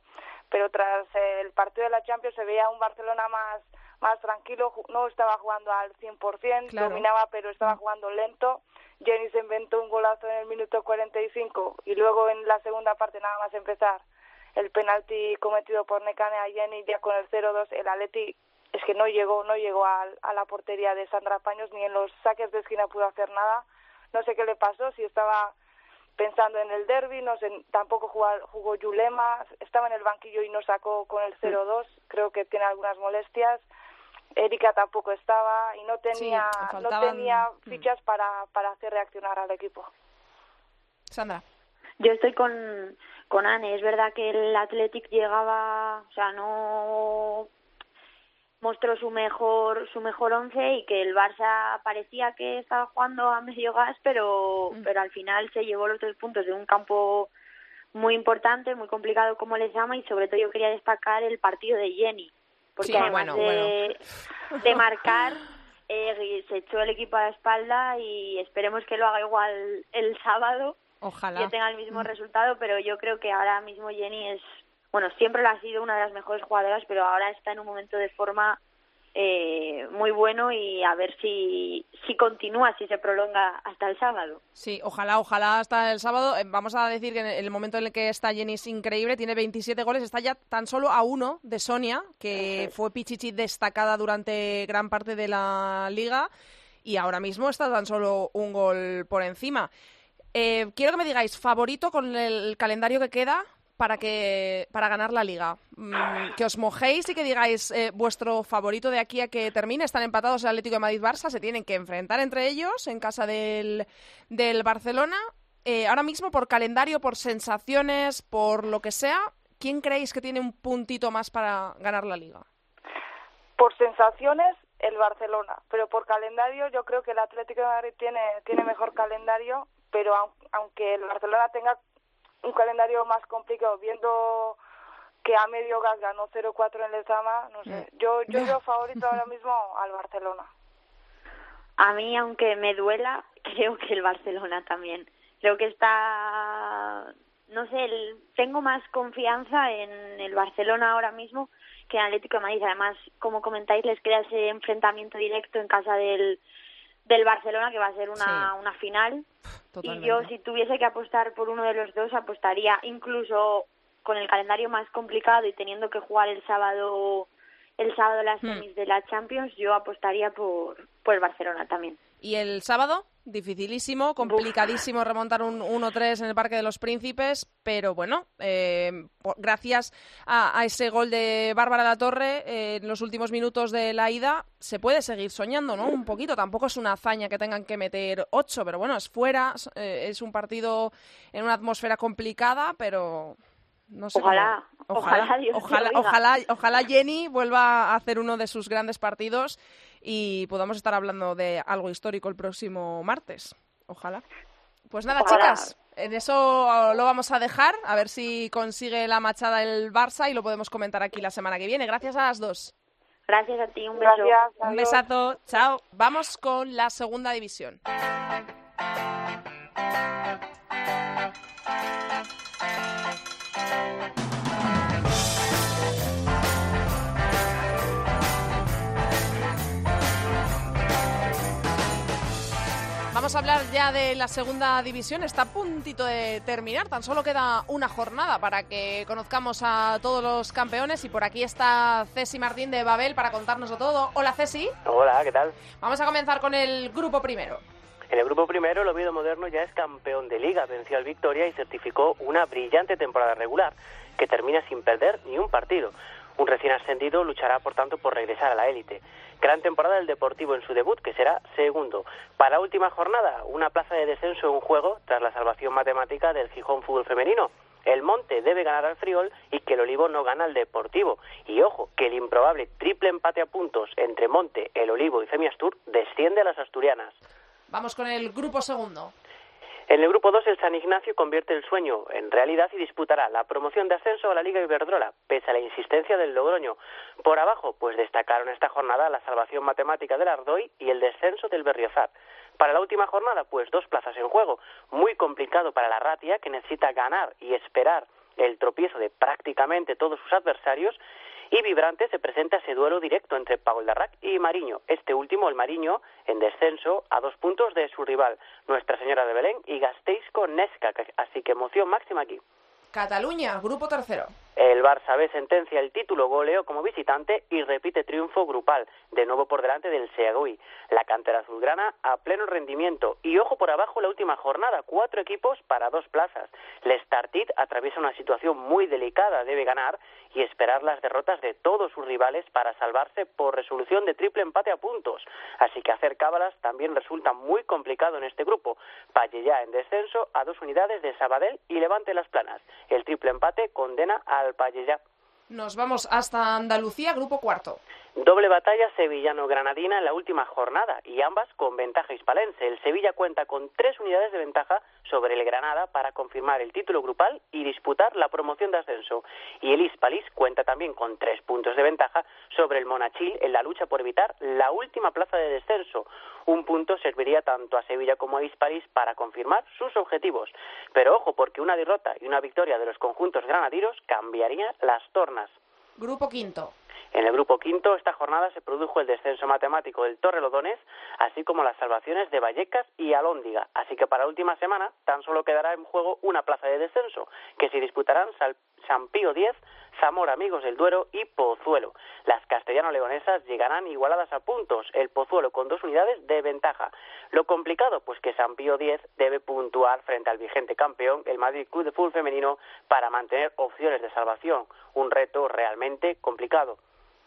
pero tras el partido de la Champions se veía un Barcelona más más tranquilo, no estaba jugando al 100%, dominaba pero estaba jugando lento. Jenny se inventó un golazo en el minuto 45 y luego en la segunda parte nada más empezar el penalti cometido por Necane a Jenny ya con el 0-2 el Atleti es que no llegó no llegó a, a, la portería de Sandra Paños ni en los saques de esquina pudo hacer nada. No sé qué le pasó si estaba pensando en el derby no sé tampoco jugó, jugó Yulema estaba en el banquillo y no sacó con el 0-2 creo que tiene algunas molestias Erika tampoco estaba y no tenía no tenía mm. fichas para, para hacer reaccionar al equipo. Sandra. Yo estoy con, con Anne. Es verdad que el Athletic llegaba, o sea, no mostró su mejor su mejor once y que el Barça parecía que estaba jugando a medio gas, pero mm. pero al final se llevó los tres puntos de un campo muy importante, muy complicado como les llama y sobre todo yo quería destacar el partido de Jenny porque además de, marcar eh, se echó el equipo a la espalda y esperemos que lo haga igual el sábado Ojalá. que tenga el mismo mm. resultado pero yo creo que ahora mismo Jenny es bueno siempre lo ha sido una de las mejores jugadoras pero ahora está en un momento de forma eh, muy bueno y a ver si, si continúa, si se prolonga hasta el sábado. Sí, ojalá, ojalá hasta el sábado. Eh, vamos a decir que en el momento en el que está Jenny es increíble, tiene 27 goles, está ya tan solo a uno de Sonia, que fue Pichichi destacada durante gran parte de la liga y ahora mismo está tan solo un gol por encima. Eh, quiero que me digáis, favorito con el calendario que queda para que para ganar la liga. Mm, que os mojéis y que digáis eh, vuestro favorito de aquí a que termine. Están empatados el Atlético de Madrid-Barça, se tienen que enfrentar entre ellos en casa del, del Barcelona. Eh, ahora mismo, por calendario, por sensaciones, por lo que sea, ¿quién creéis que tiene un puntito más para ganar la liga? Por sensaciones, el Barcelona, pero por calendario yo creo que el Atlético de Madrid tiene, tiene mejor calendario, pero aunque el Barcelona tenga un calendario más complicado, viendo que a medio gas ganó 0-4 en Lezama, no sé. Mm. Yo, yo veo favorito ahora mismo al Barcelona. A mí, aunque me duela, creo que el Barcelona también. Creo que está, no sé, tengo más confianza en el Barcelona ahora mismo que Atlético de Madrid. Además, como comentáis, les queda ese enfrentamiento directo en casa del, del Barcelona, que va a ser una, una final. Y yo, si tuviese que apostar por uno de los dos, apostaría incluso con el calendario más complicado y teniendo que jugar el sábado el sábado las hmm. semis de la Champions, yo apostaría por, por el Barcelona también. ¿Y el sábado? Dificilísimo, complicadísimo remontar un 1-3 en el Parque de los Príncipes, pero bueno, eh, gracias a, ese gol de Bárbara La Torre eh, en los últimos minutos de la ida, se puede seguir soñando, ¿no? Un poquito, tampoco es una hazaña que tengan que meter 8, pero bueno, es fuera, eh, es un partido en una atmósfera complicada, pero no sé ojalá, ojalá, ojalá, ojalá, ojalá, Jenny vuelva a hacer uno de sus grandes partidos y podamos estar hablando de algo histórico el próximo martes. Ojalá. Pues nada, chicas, en eso lo vamos a dejar, a ver si consigue la machada el Barça y lo podemos comentar aquí la semana que viene. Gracias a las dos. Gracias a ti, un beso. un besazo, chao. Vamos con la segunda división. Vamos a hablar ya de la segunda división. Está a puntito de terminar. Tan solo queda una jornada para que conozcamos a todos los campeones. Y por aquí está Ceci Martín de Babel para contárnoslo todo. Hola, Ceci. Hola, ¿qué tal? Vamos a comenzar con el grupo primero. En el grupo primero, el Oviedo Moderno ya es campeón de liga, venció al Victoria y certificó una brillante temporada regular, que termina sin perder ni un partido. Un recién ascendido luchará, por tanto, por regresar a la élite. Gran temporada del Deportivo en su debut, que será segundo. Para última jornada, una plaza de descenso en juego tras la salvación matemática del Gijón Fútbol Femenino. El Monte debe ganar al Friol y que el Olivo no gana al Deportivo. Y ojo, que el improbable triple empate a puntos entre Monte, el Olivo y Femiastur desciende a las asturianas. Vamos con el grupo segundo. En el grupo 2, el San Ignacio convierte el sueño en realidad y disputará la promoción de ascenso a la Liga Iberdrola, pese a la insistencia del Logroño. Por abajo, pues destacaron esta jornada la salvación matemática del Ardoy y el descenso del Berriozar. Para la última jornada, pues dos plazas en juego. Muy complicado para la Ratia, que necesita ganar y esperar el tropiezo de prácticamente todos sus adversarios y vibrante se presenta ese duelo directo entre Paul Darrac y Mariño. Este último, el Mariño, en descenso a dos puntos de su rival, Nuestra Señora de Belén y Gasteiz con Nesca. Así que emoción máxima aquí. Cataluña, grupo tercero. El Barça B sentencia el título goleo como visitante y repite triunfo grupal, de nuevo por delante del Seagüí. La cantera azulgrana a pleno rendimiento y ojo por abajo la última jornada, cuatro equipos para dos plazas. Lestartit atraviesa una situación muy delicada, debe ganar y esperar las derrotas de todos sus rivales para salvarse por resolución de triple empate a puntos. Así que hacer cábalas también resulta muy complicado en este grupo. Valle ya en descenso a dos unidades de Sabadell y Levante las Planas. El triple empate condena Nos vamos hasta Andalucía, grupo cuarto. Doble batalla sevillano-granadina en la última jornada y ambas con ventaja hispalense. El Sevilla cuenta con tres unidades de ventaja sobre el Granada para confirmar el título grupal y disputar la promoción de ascenso. Y el Hispalis cuenta también con tres puntos de ventaja sobre el Monachil en la lucha por evitar la última plaza de descenso. Un punto serviría tanto a Sevilla como a Hispalis para confirmar sus objetivos. Pero ojo, porque una derrota y una victoria de los conjuntos granadinos cambiaría las tornas. Grupo quinto. En el grupo quinto, esta jornada se produjo el descenso matemático del Torrelodones, así como las salvaciones de Vallecas y Alóndiga. Así que para la última semana tan solo quedará en juego una plaza de descenso, que se disputarán San Pío X, Zamora Amigos del Duero y Pozuelo. Las castellano-leonesas llegarán igualadas a puntos, el Pozuelo con dos unidades de ventaja. Lo complicado, pues que San Pío X debe puntuar frente al vigente campeón, el Madrid Club de Fútbol Femenino, para mantener opciones de salvación. Un reto realmente complicado.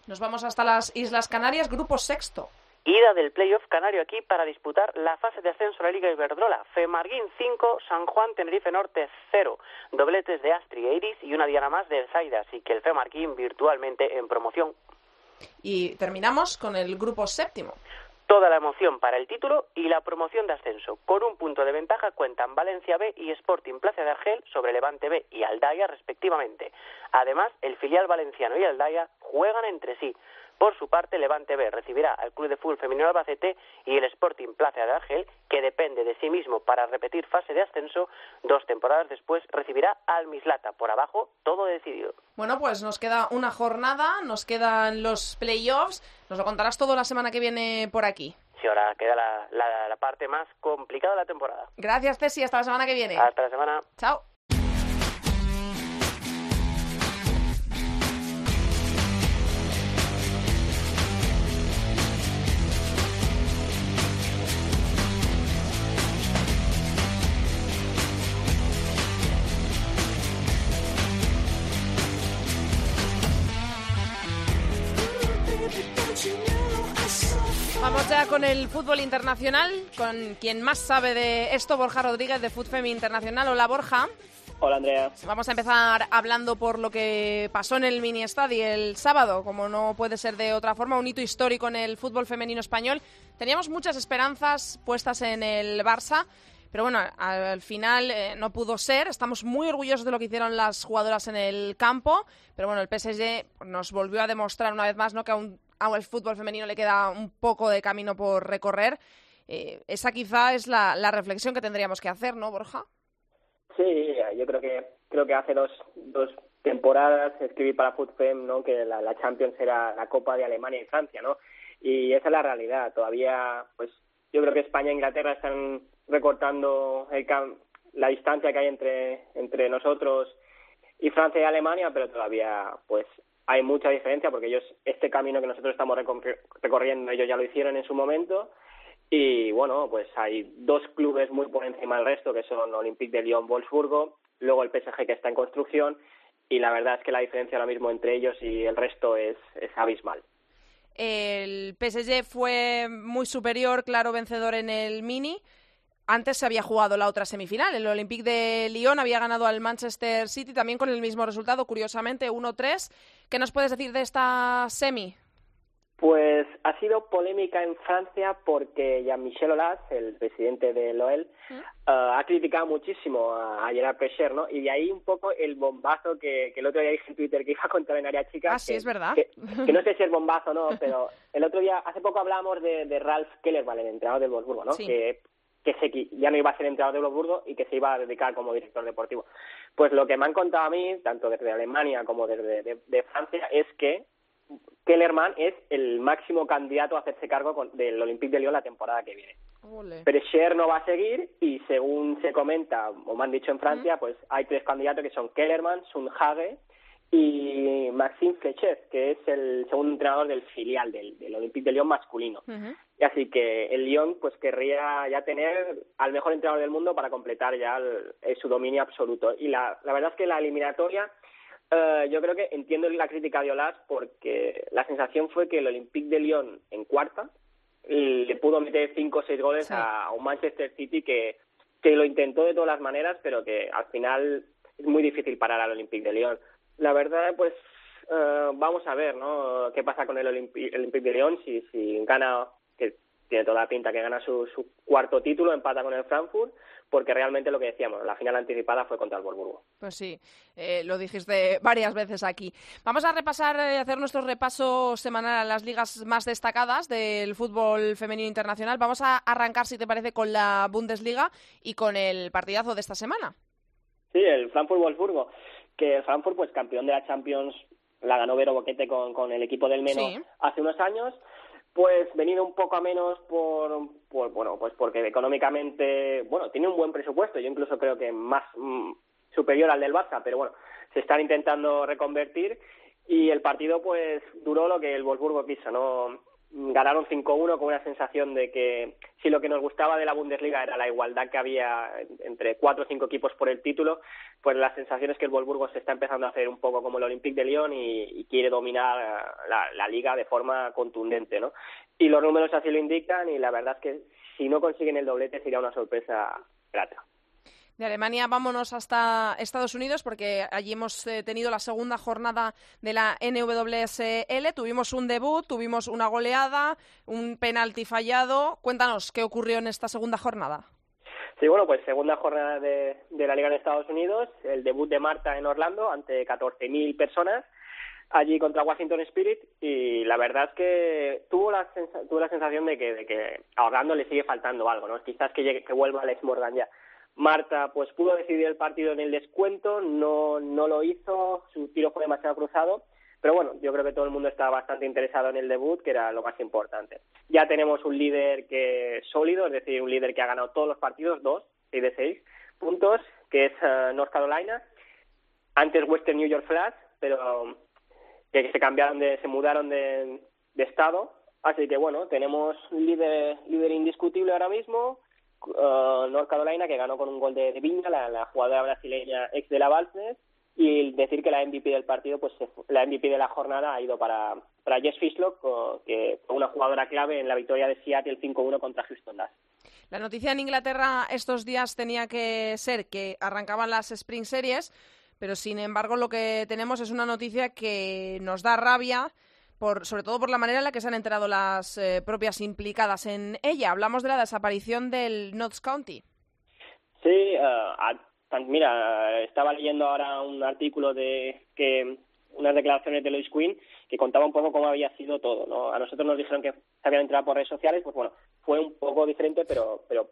Nos vamos hasta las Islas Canarias, grupo sexto. Ida del playoff canario aquí para disputar la fase de ascenso a la Liga Iberdrola. Femarguín 5, San Juan Tenerife Norte 0. Dobletes de Astri e Iris y una diana más de Zaida, así que el Femarguín virtualmente en promoción. Y terminamos con el grupo séptimo. Toda la emoción para el título y la promoción de ascenso. Con un punto de ventaja cuentan Valencia B y Sporting Plaza de Argel sobre Levante B y Aldaya respectivamente. Además, el filial valenciano y Aldaya juegan entre sí. Por su parte, Levante B recibirá al Club de Fútbol Femenino Albacete y el Sporting Plaza de Argel, que depende de sí mismo para repetir fase de ascenso, dos temporadas después recibirá al Mislata. Por abajo, todo decidido. Bueno, pues nos queda una jornada, nos quedan los playoffs. Nos lo contarás todo la semana que viene por aquí. Sí, ahora queda la, la parte más complicada de la temporada. Gracias, Ceci. Hasta la semana que viene. Hasta la semana. Chao. Con el fútbol internacional, con quien más sabe de esto, Borja Rodríguez de Fútbol Internacional. Hola, Borja. Hola, Andrea. Vamos a empezar hablando por lo que pasó en el mini estadio el sábado, como no puede ser de otra forma, un hito histórico en el fútbol femenino español. Teníamos muchas esperanzas puestas en el Barça, pero bueno, al final eh, no pudo ser. Estamos muy orgullosos de lo que hicieron las jugadoras en el campo, pero bueno, el PSG nos volvió a demostrar una vez más ¿no? que aún al fútbol femenino le queda un poco de camino por recorrer. Eh, esa quizá es la, reflexión que tendríamos que hacer, ¿no, Borja? Sí, yo creo que creo que hace dos, dos temporadas escribí para FootFem ¿no? que la, Champions era la Copa de Alemania y Francia, ¿no? Y esa es la realidad. Todavía, pues, yo creo que España e Inglaterra están recortando el la distancia que hay entre entre nosotros y Francia y Alemania, pero todavía, pues, hay mucha diferencia porque ellos, este camino que nosotros estamos recorriendo, ellos ya lo hicieron en su momento. Y bueno, pues hay dos clubes muy por encima del resto, que son Olympique de Lyon, Wolfsburgo, luego el PSG que está en construcción, y la verdad es que la diferencia ahora mismo entre ellos y el resto es, es abismal. El PSG fue muy superior, claro, vencedor en el Mini. Antes se había jugado la otra semifinal. El Olympique de Lyon había ganado al Manchester City también con el mismo resultado, curiosamente 1-3. ¿Qué nos puedes decir de esta semi? Pues ha sido polémica en Francia porque Jean-Michel Aulas, el presidente de l'OEL, ¿Mm? eh, ha criticado muchísimo a, Gerard Pescher, ¿no? Y de ahí un poco el bombazo que, el otro día dije en Twitter que iba a contar en área chica. Ah, sí, es verdad. Que, no sé si es bombazo o no, pero el otro día, hace poco hablábamos de, Ralph Kellerman, el entrenador del Wolfsburgo, ¿no? Sí. Que que se, ya no iba a ser entrenador de Wolfsburgo y que se iba a dedicar como director deportivo. Pues lo que me han contado a mí, tanto desde Alemania como desde de, Francia, es que Kellerman es el máximo candidato a hacerse cargo del Olympique de Lyon la temporada que viene. Pero Scher no va a seguir y según se comenta, o me han dicho en Francia, pues hay tres candidatos que son Kellerman, Sunhage y Maxime Flechet, que es el segundo entrenador del filial del, del Olympique de Lyon masculino. Y así que el Lyon pues querría ya tener al mejor entrenador del mundo para completar ya su dominio absoluto. Y la, la verdad es que la eliminatoria eh, yo creo que entiendo la crítica de Olas porque la sensación fue que el Olympique de Lyon en cuarta le pudo meter cinco o seis goles a, un Manchester City que, que lo intentó de todas las maneras, pero que al final es muy difícil parar al Olympique de Lyon la verdad, pues eh, vamos a ver, ¿no? ¿Qué pasa con el Olympique de Lyon? Si, si gana, que tiene toda la pinta que gana su, su cuarto título, empata con el Frankfurt, porque realmente lo que decíamos, la final anticipada fue contra el Wolfsburgo. Pues sí, eh, lo dijiste varias veces aquí. Vamos a repasar, eh, hacer nuestro repaso semanal a las ligas más destacadas del fútbol femenino internacional. Vamos a arrancar, si te parece, con la Bundesliga y con el partidazo de esta semana. Sí, el Frankfurt-Wolfsburgo que Frankfurt, pues campeón de la Champions, la ganó Vero Boquete con, con el equipo del Meno hace unos años, pues venido un poco a menos por, por, bueno, pues porque económicamente, bueno, tiene un buen presupuesto, yo incluso creo que más mm, superior al del Barça, pero bueno, se están intentando reconvertir y el partido pues duró lo que el Wolfsburgo quiso, no ganaron 5-1 con una sensación de que si lo que nos gustaba de la Bundesliga era la igualdad que había entre cuatro o cinco equipos por el título, pues la sensación es que el Wolfsburgo se está empezando a hacer un poco como el Olympique de Lyon y, quiere dominar la, la, liga de forma contundente, ¿no? Y los números así lo indican y la verdad es que si no consiguen el doblete sería una sorpresa grata. De Alemania vámonos hasta Estados Unidos porque allí hemos eh, tenido la segunda jornada de la NWSL. Tuvimos un debut, tuvimos una goleada, un penalti fallado. Cuéntanos, ¿qué ocurrió en esta segunda jornada? Sí, bueno, pues segunda jornada de, la Liga en Estados Unidos, el debut de Marta en Orlando ante 14.000 personas. allí contra Washington Spirit y la verdad es que tuvo la, tuvo la sensación de que, de que a Orlando le sigue faltando algo, ¿no? Quizás que, llegue, que vuelva Alex Morgan ya. Marta pues pudo decidir el partido en el descuento, no, no lo hizo, su tiro fue demasiado cruzado, pero bueno, yo creo que todo el mundo estaba bastante interesado en el debut, que era lo más importante. Ya tenemos un líder que sólido, es decir, un líder que ha ganado todos los partidos, dos, seis de seis puntos, que es uh, North Carolina, antes Western New York Flash, pero que se cambiaron de, se mudaron de, de estado, así que bueno, tenemos un líder, líder indiscutible ahora mismo, uh, North Carolina, que ganó con un gol de, Viña, la, jugadora brasileña ex de la Balsnes, y decir que la MVP del partido, pues la MVP de la jornada ha ido para, para Jess Fishlock, que fue una jugadora clave en la victoria de Seattle 5-1 contra Houston Dash. La noticia en Inglaterra estos días tenía que ser que arrancaban las Spring Series, pero sin embargo lo que tenemos es una noticia que nos da rabia por, sobre todo por la manera en la que se han enterado las eh, propias implicadas en ella. Hablamos de la desaparición del Notts County. Sí, uh, mira, estaba leyendo ahora un artículo de que unas declaraciones de Lois Quinn que contaba un poco cómo había sido todo, ¿no? A nosotros nos dijeron que se habían entrado por redes sociales, pues bueno, fue un poco diferente, pero pero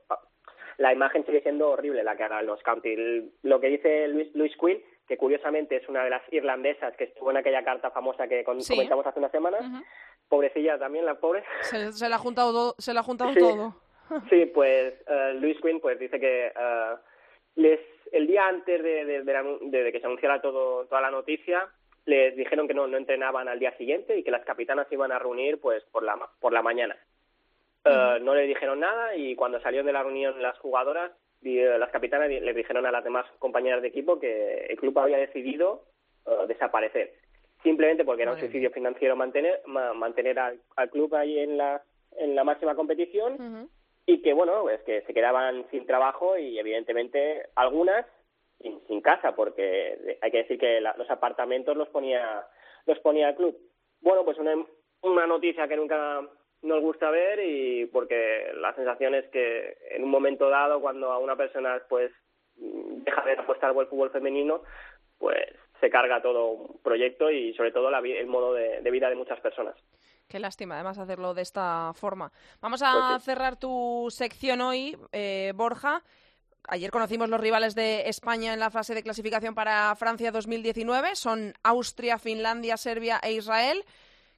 la imagen sigue siendo horrible la que hagan los County. Lo que dice Luis, Luis Quinn que curiosamente es una de las irlandesas que estuvo en aquella carta famosa que comentamos hace unas semanas. Pobrecilla también, la pobre. Se, la ha juntado, se la ha juntado todo. sí, pues uh, Luis Quinn pues dice que uh, les el día antes de, de, de, que se anunciara todo, toda la noticia les dijeron que no, no entrenaban al día siguiente y que las capitanas se iban a reunir pues por la, por la mañana. Uh, no le dijeron nada y cuando salieron de la reunión las jugadoras las capitanas le dijeron a las demás compañeras de equipo que el club había decidido uh, desaparecer simplemente porque era un suicidio financiero mantener mantener al, club ahí en la en la máxima competición y que bueno es que se quedaban sin trabajo y evidentemente algunas sin, sin casa porque hay que decir que los apartamentos los ponía los ponía el club. Bueno pues una una noticia que nunca nos gusta ver y porque la sensación es que en un momento dado cuando a una persona pues deja de apostar por el fútbol femenino pues se carga todo un proyecto y sobre todo la, el modo de, vida de muchas personas. Qué lástima, además, hacerlo de esta forma. Vamos a pues cerrar tu sección hoy, eh, Borja. Ayer conocimos los rivales de España en la fase de clasificación para Francia 2019. Son Austria, Finlandia, Serbia e Israel.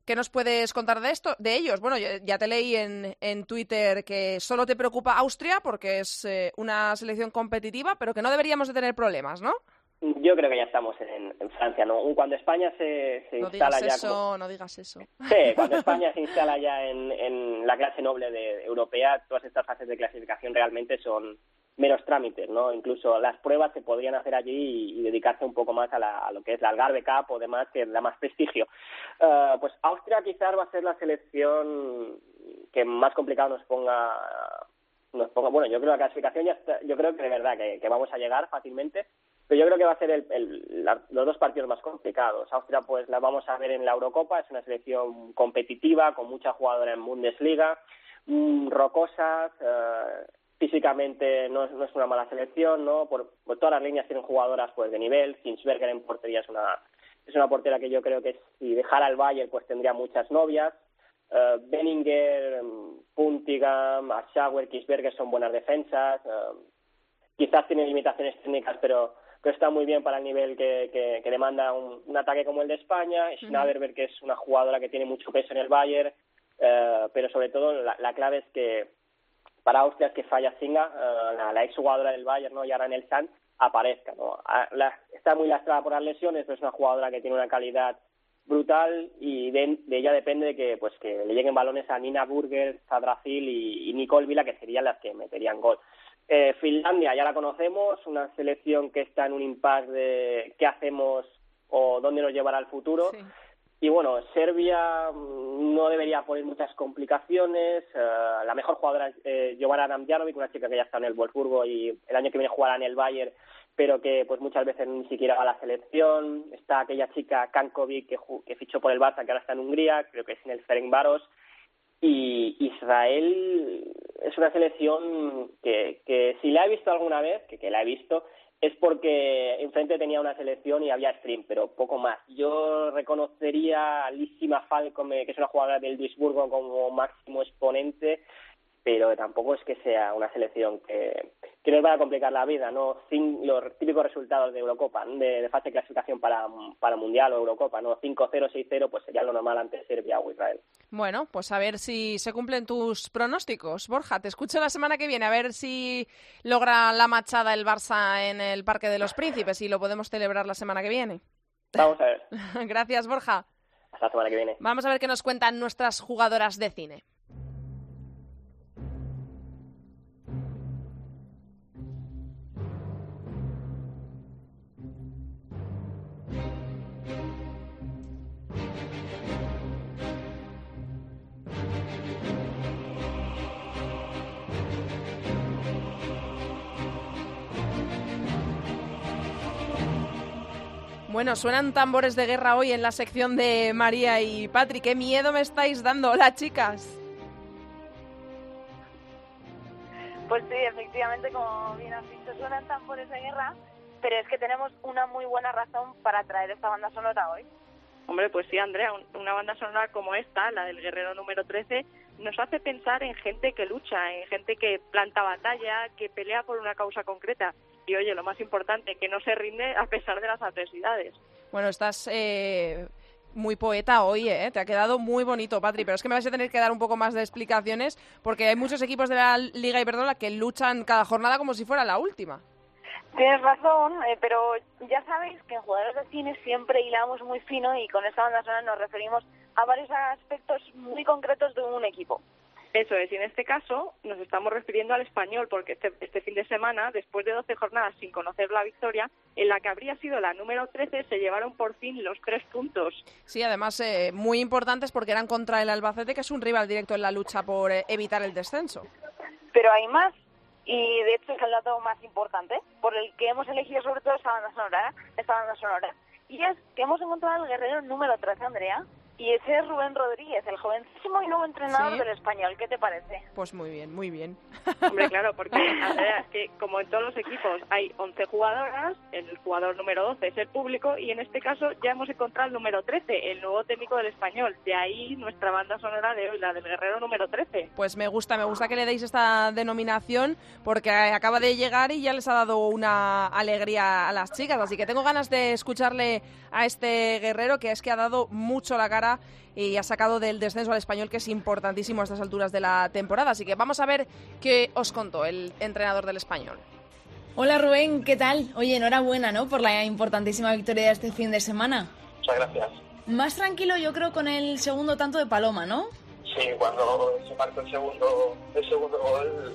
¿Qué nos puedes contar de esto, de ellos? Bueno, ya te leí en, en Twitter que solo te preocupa Austria porque es eh, una selección competitiva, pero que no deberíamos de tener problemas, ¿no? Yo creo que ya estamos en, Francia, ¿no? Cuando España se, se no instala digas ya... Eso, No digas eso, Sí, cuando España se instala ya en, en la clase noble de europea, todas estas fases de clasificación realmente son menos trámites, ¿no? Incluso las pruebas se podrían hacer allí y, dedicarse un poco más a, la, a, lo que es la Algarve Cup o demás, que da más prestigio. Uh, pues Austria quizás va a ser la selección que más complicado nos ponga nos ponga bueno yo creo que la clasificación ya está, yo creo que de verdad que, que, vamos a llegar fácilmente pero yo creo que va a ser el, el, la, los dos partidos más complicados Austria pues la vamos a ver en la Eurocopa es una selección competitiva con mucha jugadora en Bundesliga mmm, rocosas uh, físicamente no es, no es una mala selección, ¿no? Por, por, todas las líneas tienen jugadoras pues de nivel. Zinsberger en portería es una es una portera que yo creo que si dejara al Bayern pues tendría muchas novias. Uh, Benninger, Puntigam, Aschauer, Kisberger son buenas defensas. Uh, quizás tienen limitaciones técnicas, pero que está muy bien para el nivel que, que, que demanda un, un, ataque como el de España. Uh -huh. que es una jugadora que tiene mucho peso en el Bayern, uh, pero sobre todo la, la clave es que para Austria que falla Singa, uh, la, la ex jugadora del Bayern, ¿no? y ahora en el San aparezca. ¿no? La, está muy lastrada por las lesiones, pero es una jugadora que tiene una calidad brutal y de, ella depende de que pues que le lleguen balones a Nina Burger, Zadrafil y, y Nicole Vila, que serían las que meterían gol. Eh, Finlandia ya la conocemos, una selección que está en un impasse de qué hacemos o dónde nos llevará el futuro. Sí. Y bueno, Serbia no debería poner muchas complicaciones. Uh, la mejor jugadora es eh, Damjanovic, una chica que ya está en el Wolfsburgo y el año que viene jugará en el Bayern, pero que pues muchas veces ni siquiera va a la selección. Está aquella chica Kankovic que, que fichó por el Barça, que ahora está en Hungría, creo que es en el Ferencváros. Y Israel es una selección que, que si la he visto alguna vez, que, que la he visto, es porque enfrente tenía una selección y había stream, pero poco más. Yo reconocería a Lissima Falcome, que es una jugadora del Duisburgo, como máximo exponente, pero tampoco es que sea una selección que, que nos vaya a complicar la vida, no Sin los típicos resultados de Eurocopa, de, fase de clasificación para, para Mundial o Eurocopa, no 5-0, 6-0, pues sería lo normal ante Serbia o Israel. Bueno, pues a ver si se cumplen tus pronósticos. Borja, te escucho la semana que viene, a ver si logra la machada el Barça en el Parque de los Príncipes y lo podemos celebrar la semana que viene. Vamos a ver. Gracias, Borja. Hasta la semana que viene. Vamos a ver qué nos cuentan nuestras jugadoras de cine. Bueno, suenan tambores de guerra hoy en la sección de María y Patri. ¡Qué miedo me estáis dando! Hola, chicas. Pues sí, efectivamente, como bien has dicho, suenan tambores de guerra, pero es que tenemos una muy buena razón para traer esta banda sonora hoy. Hombre, pues sí, Andrea, una banda sonora como esta, la del Guerrero número 13, nos hace pensar en gente que lucha, en gente que planta batalla, que pelea por una causa concreta y oye, lo más importante, que no se rinde a pesar de las adversidades. Bueno, estás eh, muy poeta hoy, ¿eh? Te ha quedado muy bonito, Patri, pero es que me vais a tener que dar un poco más de explicaciones porque hay muchos equipos de la Liga Iberdrola que luchan cada jornada como si fuera la última. Tienes razón, eh, pero ya sabéis que en jugadores de cine siempre hilamos muy fino y con esta banda sonora nos referimos a varios aspectos muy concretos de un equipo. Eso es, y en este caso nos estamos refiriendo al español, porque este, este, fin de semana, después de 12 jornadas sin conocer la victoria, en la que habría sido la número 13, se llevaron por fin los tres puntos. Sí, además eh, muy importantes porque eran contra el Albacete, que es un rival directo en la lucha por eh, evitar el descenso. Pero hay más, y de hecho es el dato más importante, por el que hemos elegido sobre todo esta banda sonora, esta banda sonora. Y es que hemos encontrado al guerrero número 13, Andrea, y ese es Rubén Rodríguez, el jovencísimo y nuevo entrenador del español. ¿Qué te parece? Pues muy bien, muy bien. Hombre, claro, porque es que como en todos los equipos hay 11 jugadoras, el jugador número 12 es el público y en este caso ya hemos encontrado el número 13, el nuevo técnico del español. De ahí nuestra banda sonora de hoy, la del guerrero número 13. Pues me gusta, me gusta que le deis esta denominación porque acaba de llegar y ya les ha dado una alegría a las chicas. Así que tengo ganas de escucharle a este guerrero que es que ha dado mucho la cara y ha sacado del descenso al español, que es importantísimo a estas alturas de la temporada. Así que vamos a ver qué os contó el entrenador del español. Hola Rubén, ¿qué tal? Oye, enhorabuena, ¿no? Por la importantísima victoria de este fin de semana. Muchas gracias. Más tranquilo yo creo con el segundo tanto de Paloma, ¿no? Sí, cuando se marcó el segundo, el segundo gol,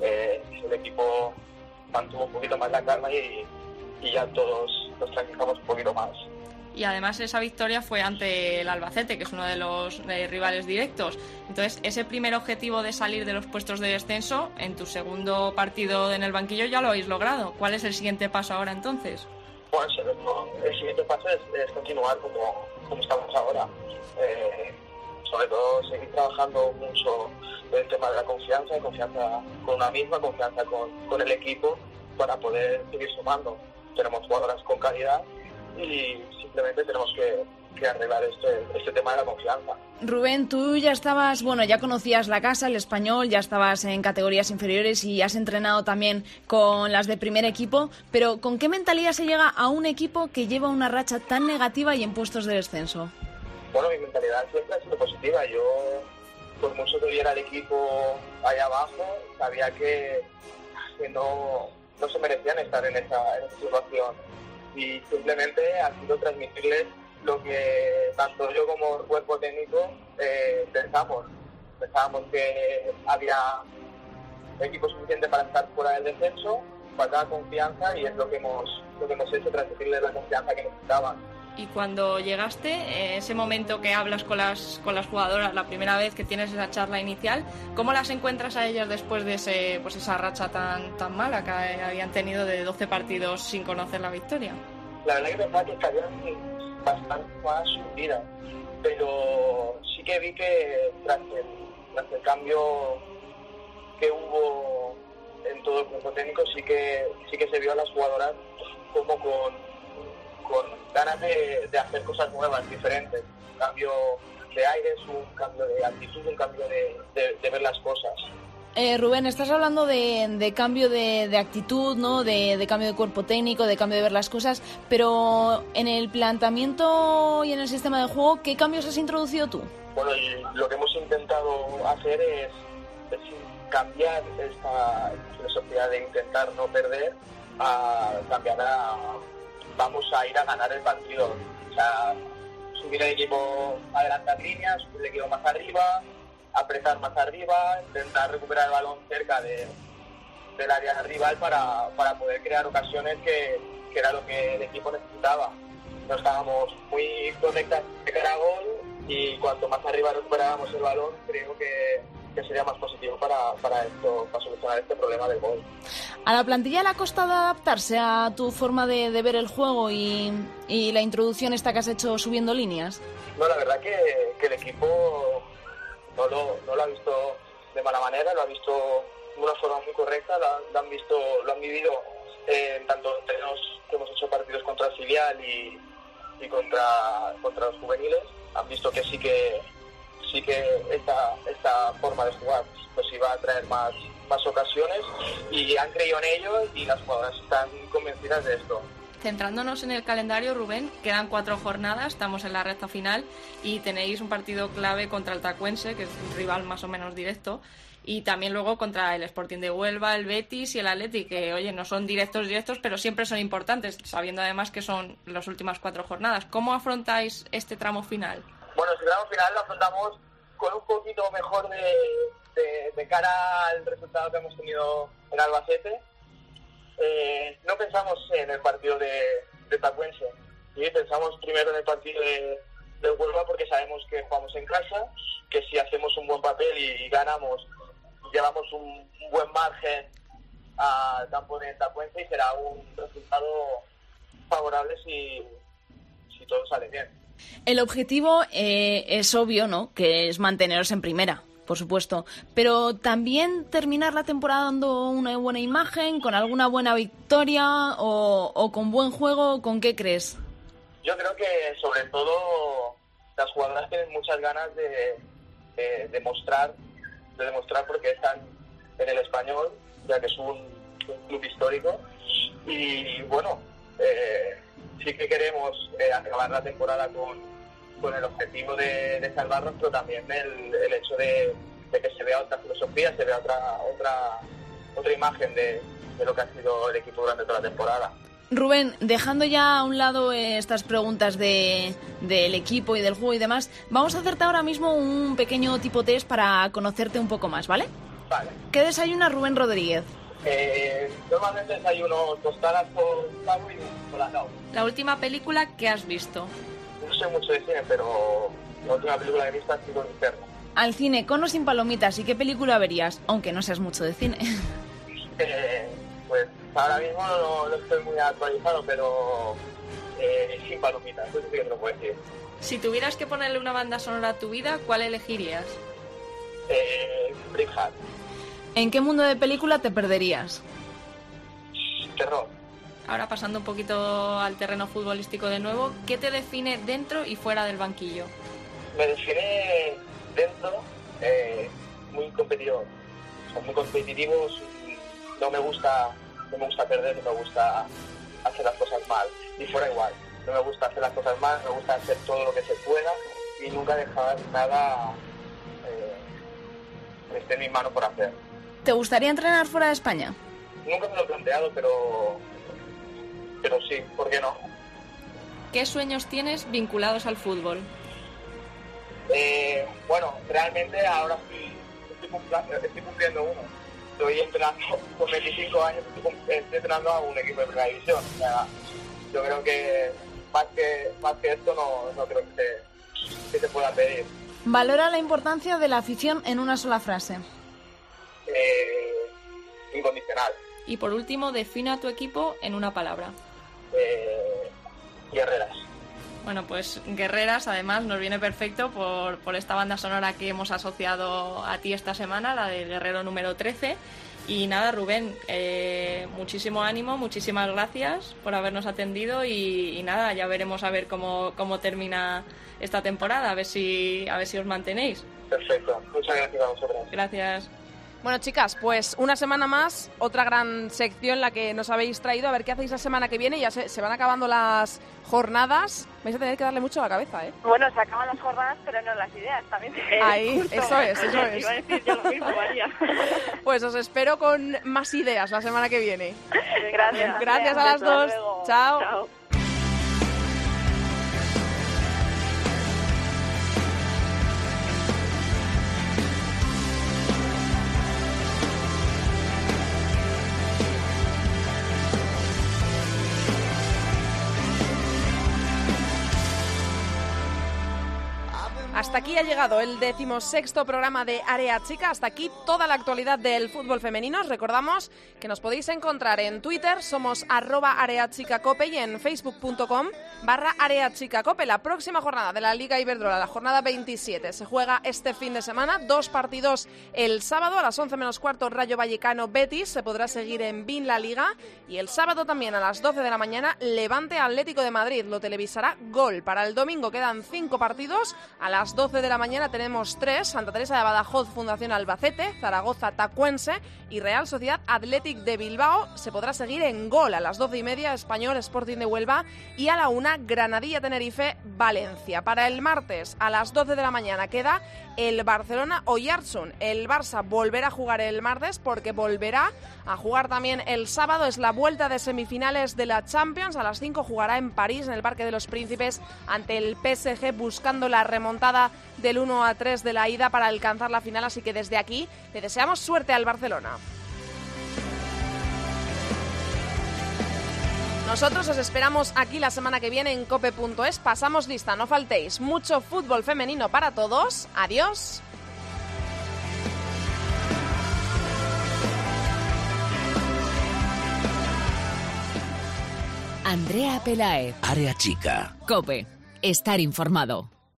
eh, el equipo mantuvo un poquito más la calma y, y ya todos nos tranquilizamos un poquito más y además esa victoria fue ante el Albacete, que es uno de los rivales directos. Entonces, ese primer objetivo de salir de los puestos de descenso, en tu segundo partido en el banquillo ya lo habéis logrado. ¿Cuál es el siguiente paso ahora entonces? Pues el siguiente paso es, continuar como, como, estamos ahora. Eh, sobre todo seguir trabajando mucho el tema de la confianza, confianza con una misma, confianza con, con el equipo para poder seguir sumando. Tenemos jugadoras con calidad y simplemente tenemos que, arreglar este, este tema de la confianza. Rubén, tú ya estabas, bueno, ya conocías la casa, el español, ya estabas en categorías inferiores y has entrenado también con las de primer equipo, pero ¿con qué mentalidad se llega a un equipo que lleva una racha tan negativa y en puestos de descenso? Bueno, mi mentalidad siempre ha sido positiva. Yo, por mucho que viera el equipo ahí abajo, sabía que, no, no se merecían estar en esa, en esa situación y simplemente ha sido transmitirles lo que tanto yo como el cuerpo técnico eh, pensamos. Pensábamos que había equipo suficiente para estar fuera del descenso, faltaba confianza y es lo que hemos, lo que hemos hecho, transmitirles la confianza que necesitaban. Y cuando llegaste, eh, ese momento que hablas con las, con las jugadoras, la primera vez que tienes esa charla inicial, ¿cómo las encuentras a ellas después de ese, pues esa racha tan, tan mala que habían tenido de 12 partidos sin conocer la victoria? La verdad que pensaba que estarían bastante más hundidas, pero sí que vi que tras el, tras el cambio que hubo en todo el grupo técnico sí que sí que se vio a las jugadoras como con, con ganas de, hacer cosas nuevas, diferentes. Un cambio de aires, un cambio de actitud, un cambio de, ver las cosas. Eh, Rubén, estás hablando de, cambio de, actitud, ¿no? De, cambio de cuerpo técnico, de cambio de ver las cosas, pero en el planteamiento y en el sistema de juego, ¿qué cambios has introducido tú? Bueno, lo que hemos intentado hacer es, cambiar esta filosofía de intentar no perder a cambiar a vamos a ir a ganar el partido. O sea, subir el equipo, adelantar líneas, subir el equipo más arriba, apretar más arriba, intentar recuperar el balón cerca de, del área rival para, para poder crear ocasiones que, que, era lo que el equipo necesitaba. No estábamos muy conectados de cara a gol y cuanto más arriba recuperábamos el balón, creo que, que sería más positivo para, para, esto, para solucionar este problema del gol. ¿A la plantilla le ha costado adaptarse a tu forma de, de ver el juego y, y, la introducción esta que has hecho subiendo líneas? No, la verdad que, que el equipo no lo, no lo ha visto de mala manera, lo ha visto de una forma muy correcta, lo, han visto, lo han vivido eh, tanto tenemos, que hemos hecho partidos contra el filial y, y contra, contra los juveniles, han visto que sí que sí que esta, esta forma de jugar pues iba a traer más, más ocasiones y han creído en ello y las jugadoras están convencidas de esto. Centrándonos en el calendario, Rubén, quedan cuatro jornadas, estamos en la recta final y tenéis un partido clave contra el Tacuense, que es un rival más o menos directo, y también luego contra el Sporting de Huelva, el Betis y el Atleti, que oye, no son directos directos, pero siempre son importantes, sabiendo además que son las últimas cuatro jornadas. ¿Cómo afrontáis este tramo final? Bueno, este tramo final lo afrontamos con un poquito mejor de, cara al resultado que hemos tenido en Albacete eh, no pensamos en el partido de, de Tacuense, pensamos primero en el partido de, Huelva porque sabemos que jugamos en casa, que si hacemos un buen papel y, ganamos, llevamos un, buen margen al campo de Tacuense y será un resultado favorable si, si todo sale bien. El objetivo eh, es obvio, ¿no? Que es manteneros en primera por supuesto. Pero también terminar la temporada dando una buena imagen, con alguna buena victoria o, con buen juego, ¿con qué crees? Yo creo que sobre todo las jugadoras tienen muchas ganas de, demostrar, de demostrar porque están en el español, ya que es un, club histórico. Y bueno, eh, sí que queremos eh, acabar la temporada con, con el objetivo de, de salvarnos, pero también el, el hecho de, que se vea otra filosofía, se vea otra otra otra imagen de, de lo que ha sido el equipo durante toda la temporada. Rubén, dejando ya a un lado eh, estas preguntas de, del equipo y del juego y demás, vamos a hacerte ahora mismo un pequeño tipo test para conocerte un poco más, ¿vale? Vale. ¿Qué desayuna Rubén Rodríguez? Eh, normalmente desayuno tostadas con pavo y colacao. La última película que has visto no sé mucho de cine, pero la última película que he visto ha sido Inferno. Al cine, con o sin palomitas, ¿y qué película verías? Aunque no seas mucho de cine. Eh, pues ahora mismo no, estoy muy actualizado, pero eh, sin palomitas, eso sí que lo puedo decir. Si tuvieras que ponerle una banda sonora a tu vida, ¿cuál elegirías? Eh, ¿En qué mundo de película te perderías? Terror. Ahora pasando un poquito al terreno futbolístico de nuevo, ¿qué te define dentro y fuera del banquillo? Me define dentro eh, muy competidor, muy competitivos, no me gusta, no me gusta perder, no me gusta hacer las cosas mal. Y fuera igual, no me gusta hacer las cosas mal, me gusta hacer todo lo que se pueda y nunca dejar nada eh, que esté en mi mano por hacer. ¿Te gustaría entrenar fuera de España? Nunca me lo he planteado, pero pero sí, ¿por qué no? ¿Qué sueños tienes vinculados al fútbol? Eh, bueno, realmente ahora sí estoy, cumpliendo uno. Estoy entrenando con 25 años, estoy, entrenando a un equipo de primera división. O sea, yo creo que más que, más que esto no, no creo que se, que se pueda pedir. Valora la importancia de la afición en una sola frase. Eh, incondicional. Y por último, defina a tu equipo en una palabra eh, guerreras. Bueno, pues Guerreras además nos viene perfecto por, por esta banda sonora que hemos asociado a ti esta semana, la de Guerrero número 13. Y nada, Rubén, eh, muchísimo ánimo, muchísimas gracias por habernos atendido y, nada, ya veremos a ver cómo, cómo termina esta temporada, a ver si, a ver si os mantenéis. Perfecto, muchas gracias a vosotros. Gracias. Bueno, chicas, pues una semana más, otra gran sección la que nos habéis traído. A ver qué hacéis la semana que viene. Ya se, se van acabando las jornadas. Vais a tener que darle mucho a la cabeza, ¿eh? Bueno, se acaban las jornadas, pero no las ideas también. Ahí, eso es, eso es. Iba a decir yo lo mismo, María. Pues os espero con más ideas la semana que viene. Gracias. Gracias a las dos. Chao. Chao. Hasta aquí ha llegado el decimosexto programa de Área Chica. Hasta aquí toda la actualidad del fútbol femenino. Os recordamos que nos podéis encontrar en Twitter, somos arroba areachicacope y en facebook.com barra areachicacope. La próxima jornada de la Liga Iberdrola, la jornada 27, se juega este fin de semana. Dos partidos el sábado a las 11 menos cuarto, Rayo Vallecano Betis. Se podrá seguir en BIN La Liga. Y el sábado también a las 12 de la mañana, Levante Atlético de Madrid. Lo televisará Gol. Para el domingo quedan cinco partidos. A las 12 de la mañana tenemos tres, Santa Teresa de Badajoz, Fundación Albacete, Zaragoza Tacuense y Real Sociedad Athletic de Bilbao. Se podrá seguir en gol a las 12 y media, Español Sporting de Huelva y a la una, Granadilla Tenerife Valencia. Para el martes a las 12 de la mañana queda el Barcelona Oyarzun. El Barça volverá a jugar el martes porque volverá a jugar también el sábado. Es la vuelta de semifinales de la Champions. A las 5 jugará en París, en el Parque de los Príncipes, ante el PSG, buscando la remontada del 1 a 3 de la ida para alcanzar la final. Así que desde aquí le deseamos suerte al Barcelona. Nosotros os esperamos aquí la semana que viene en cope.es. Pasamos lista, no faltéis. Mucho fútbol femenino para todos. Adiós. Andrea Pelaez. Área chica. Cope. Estar informado.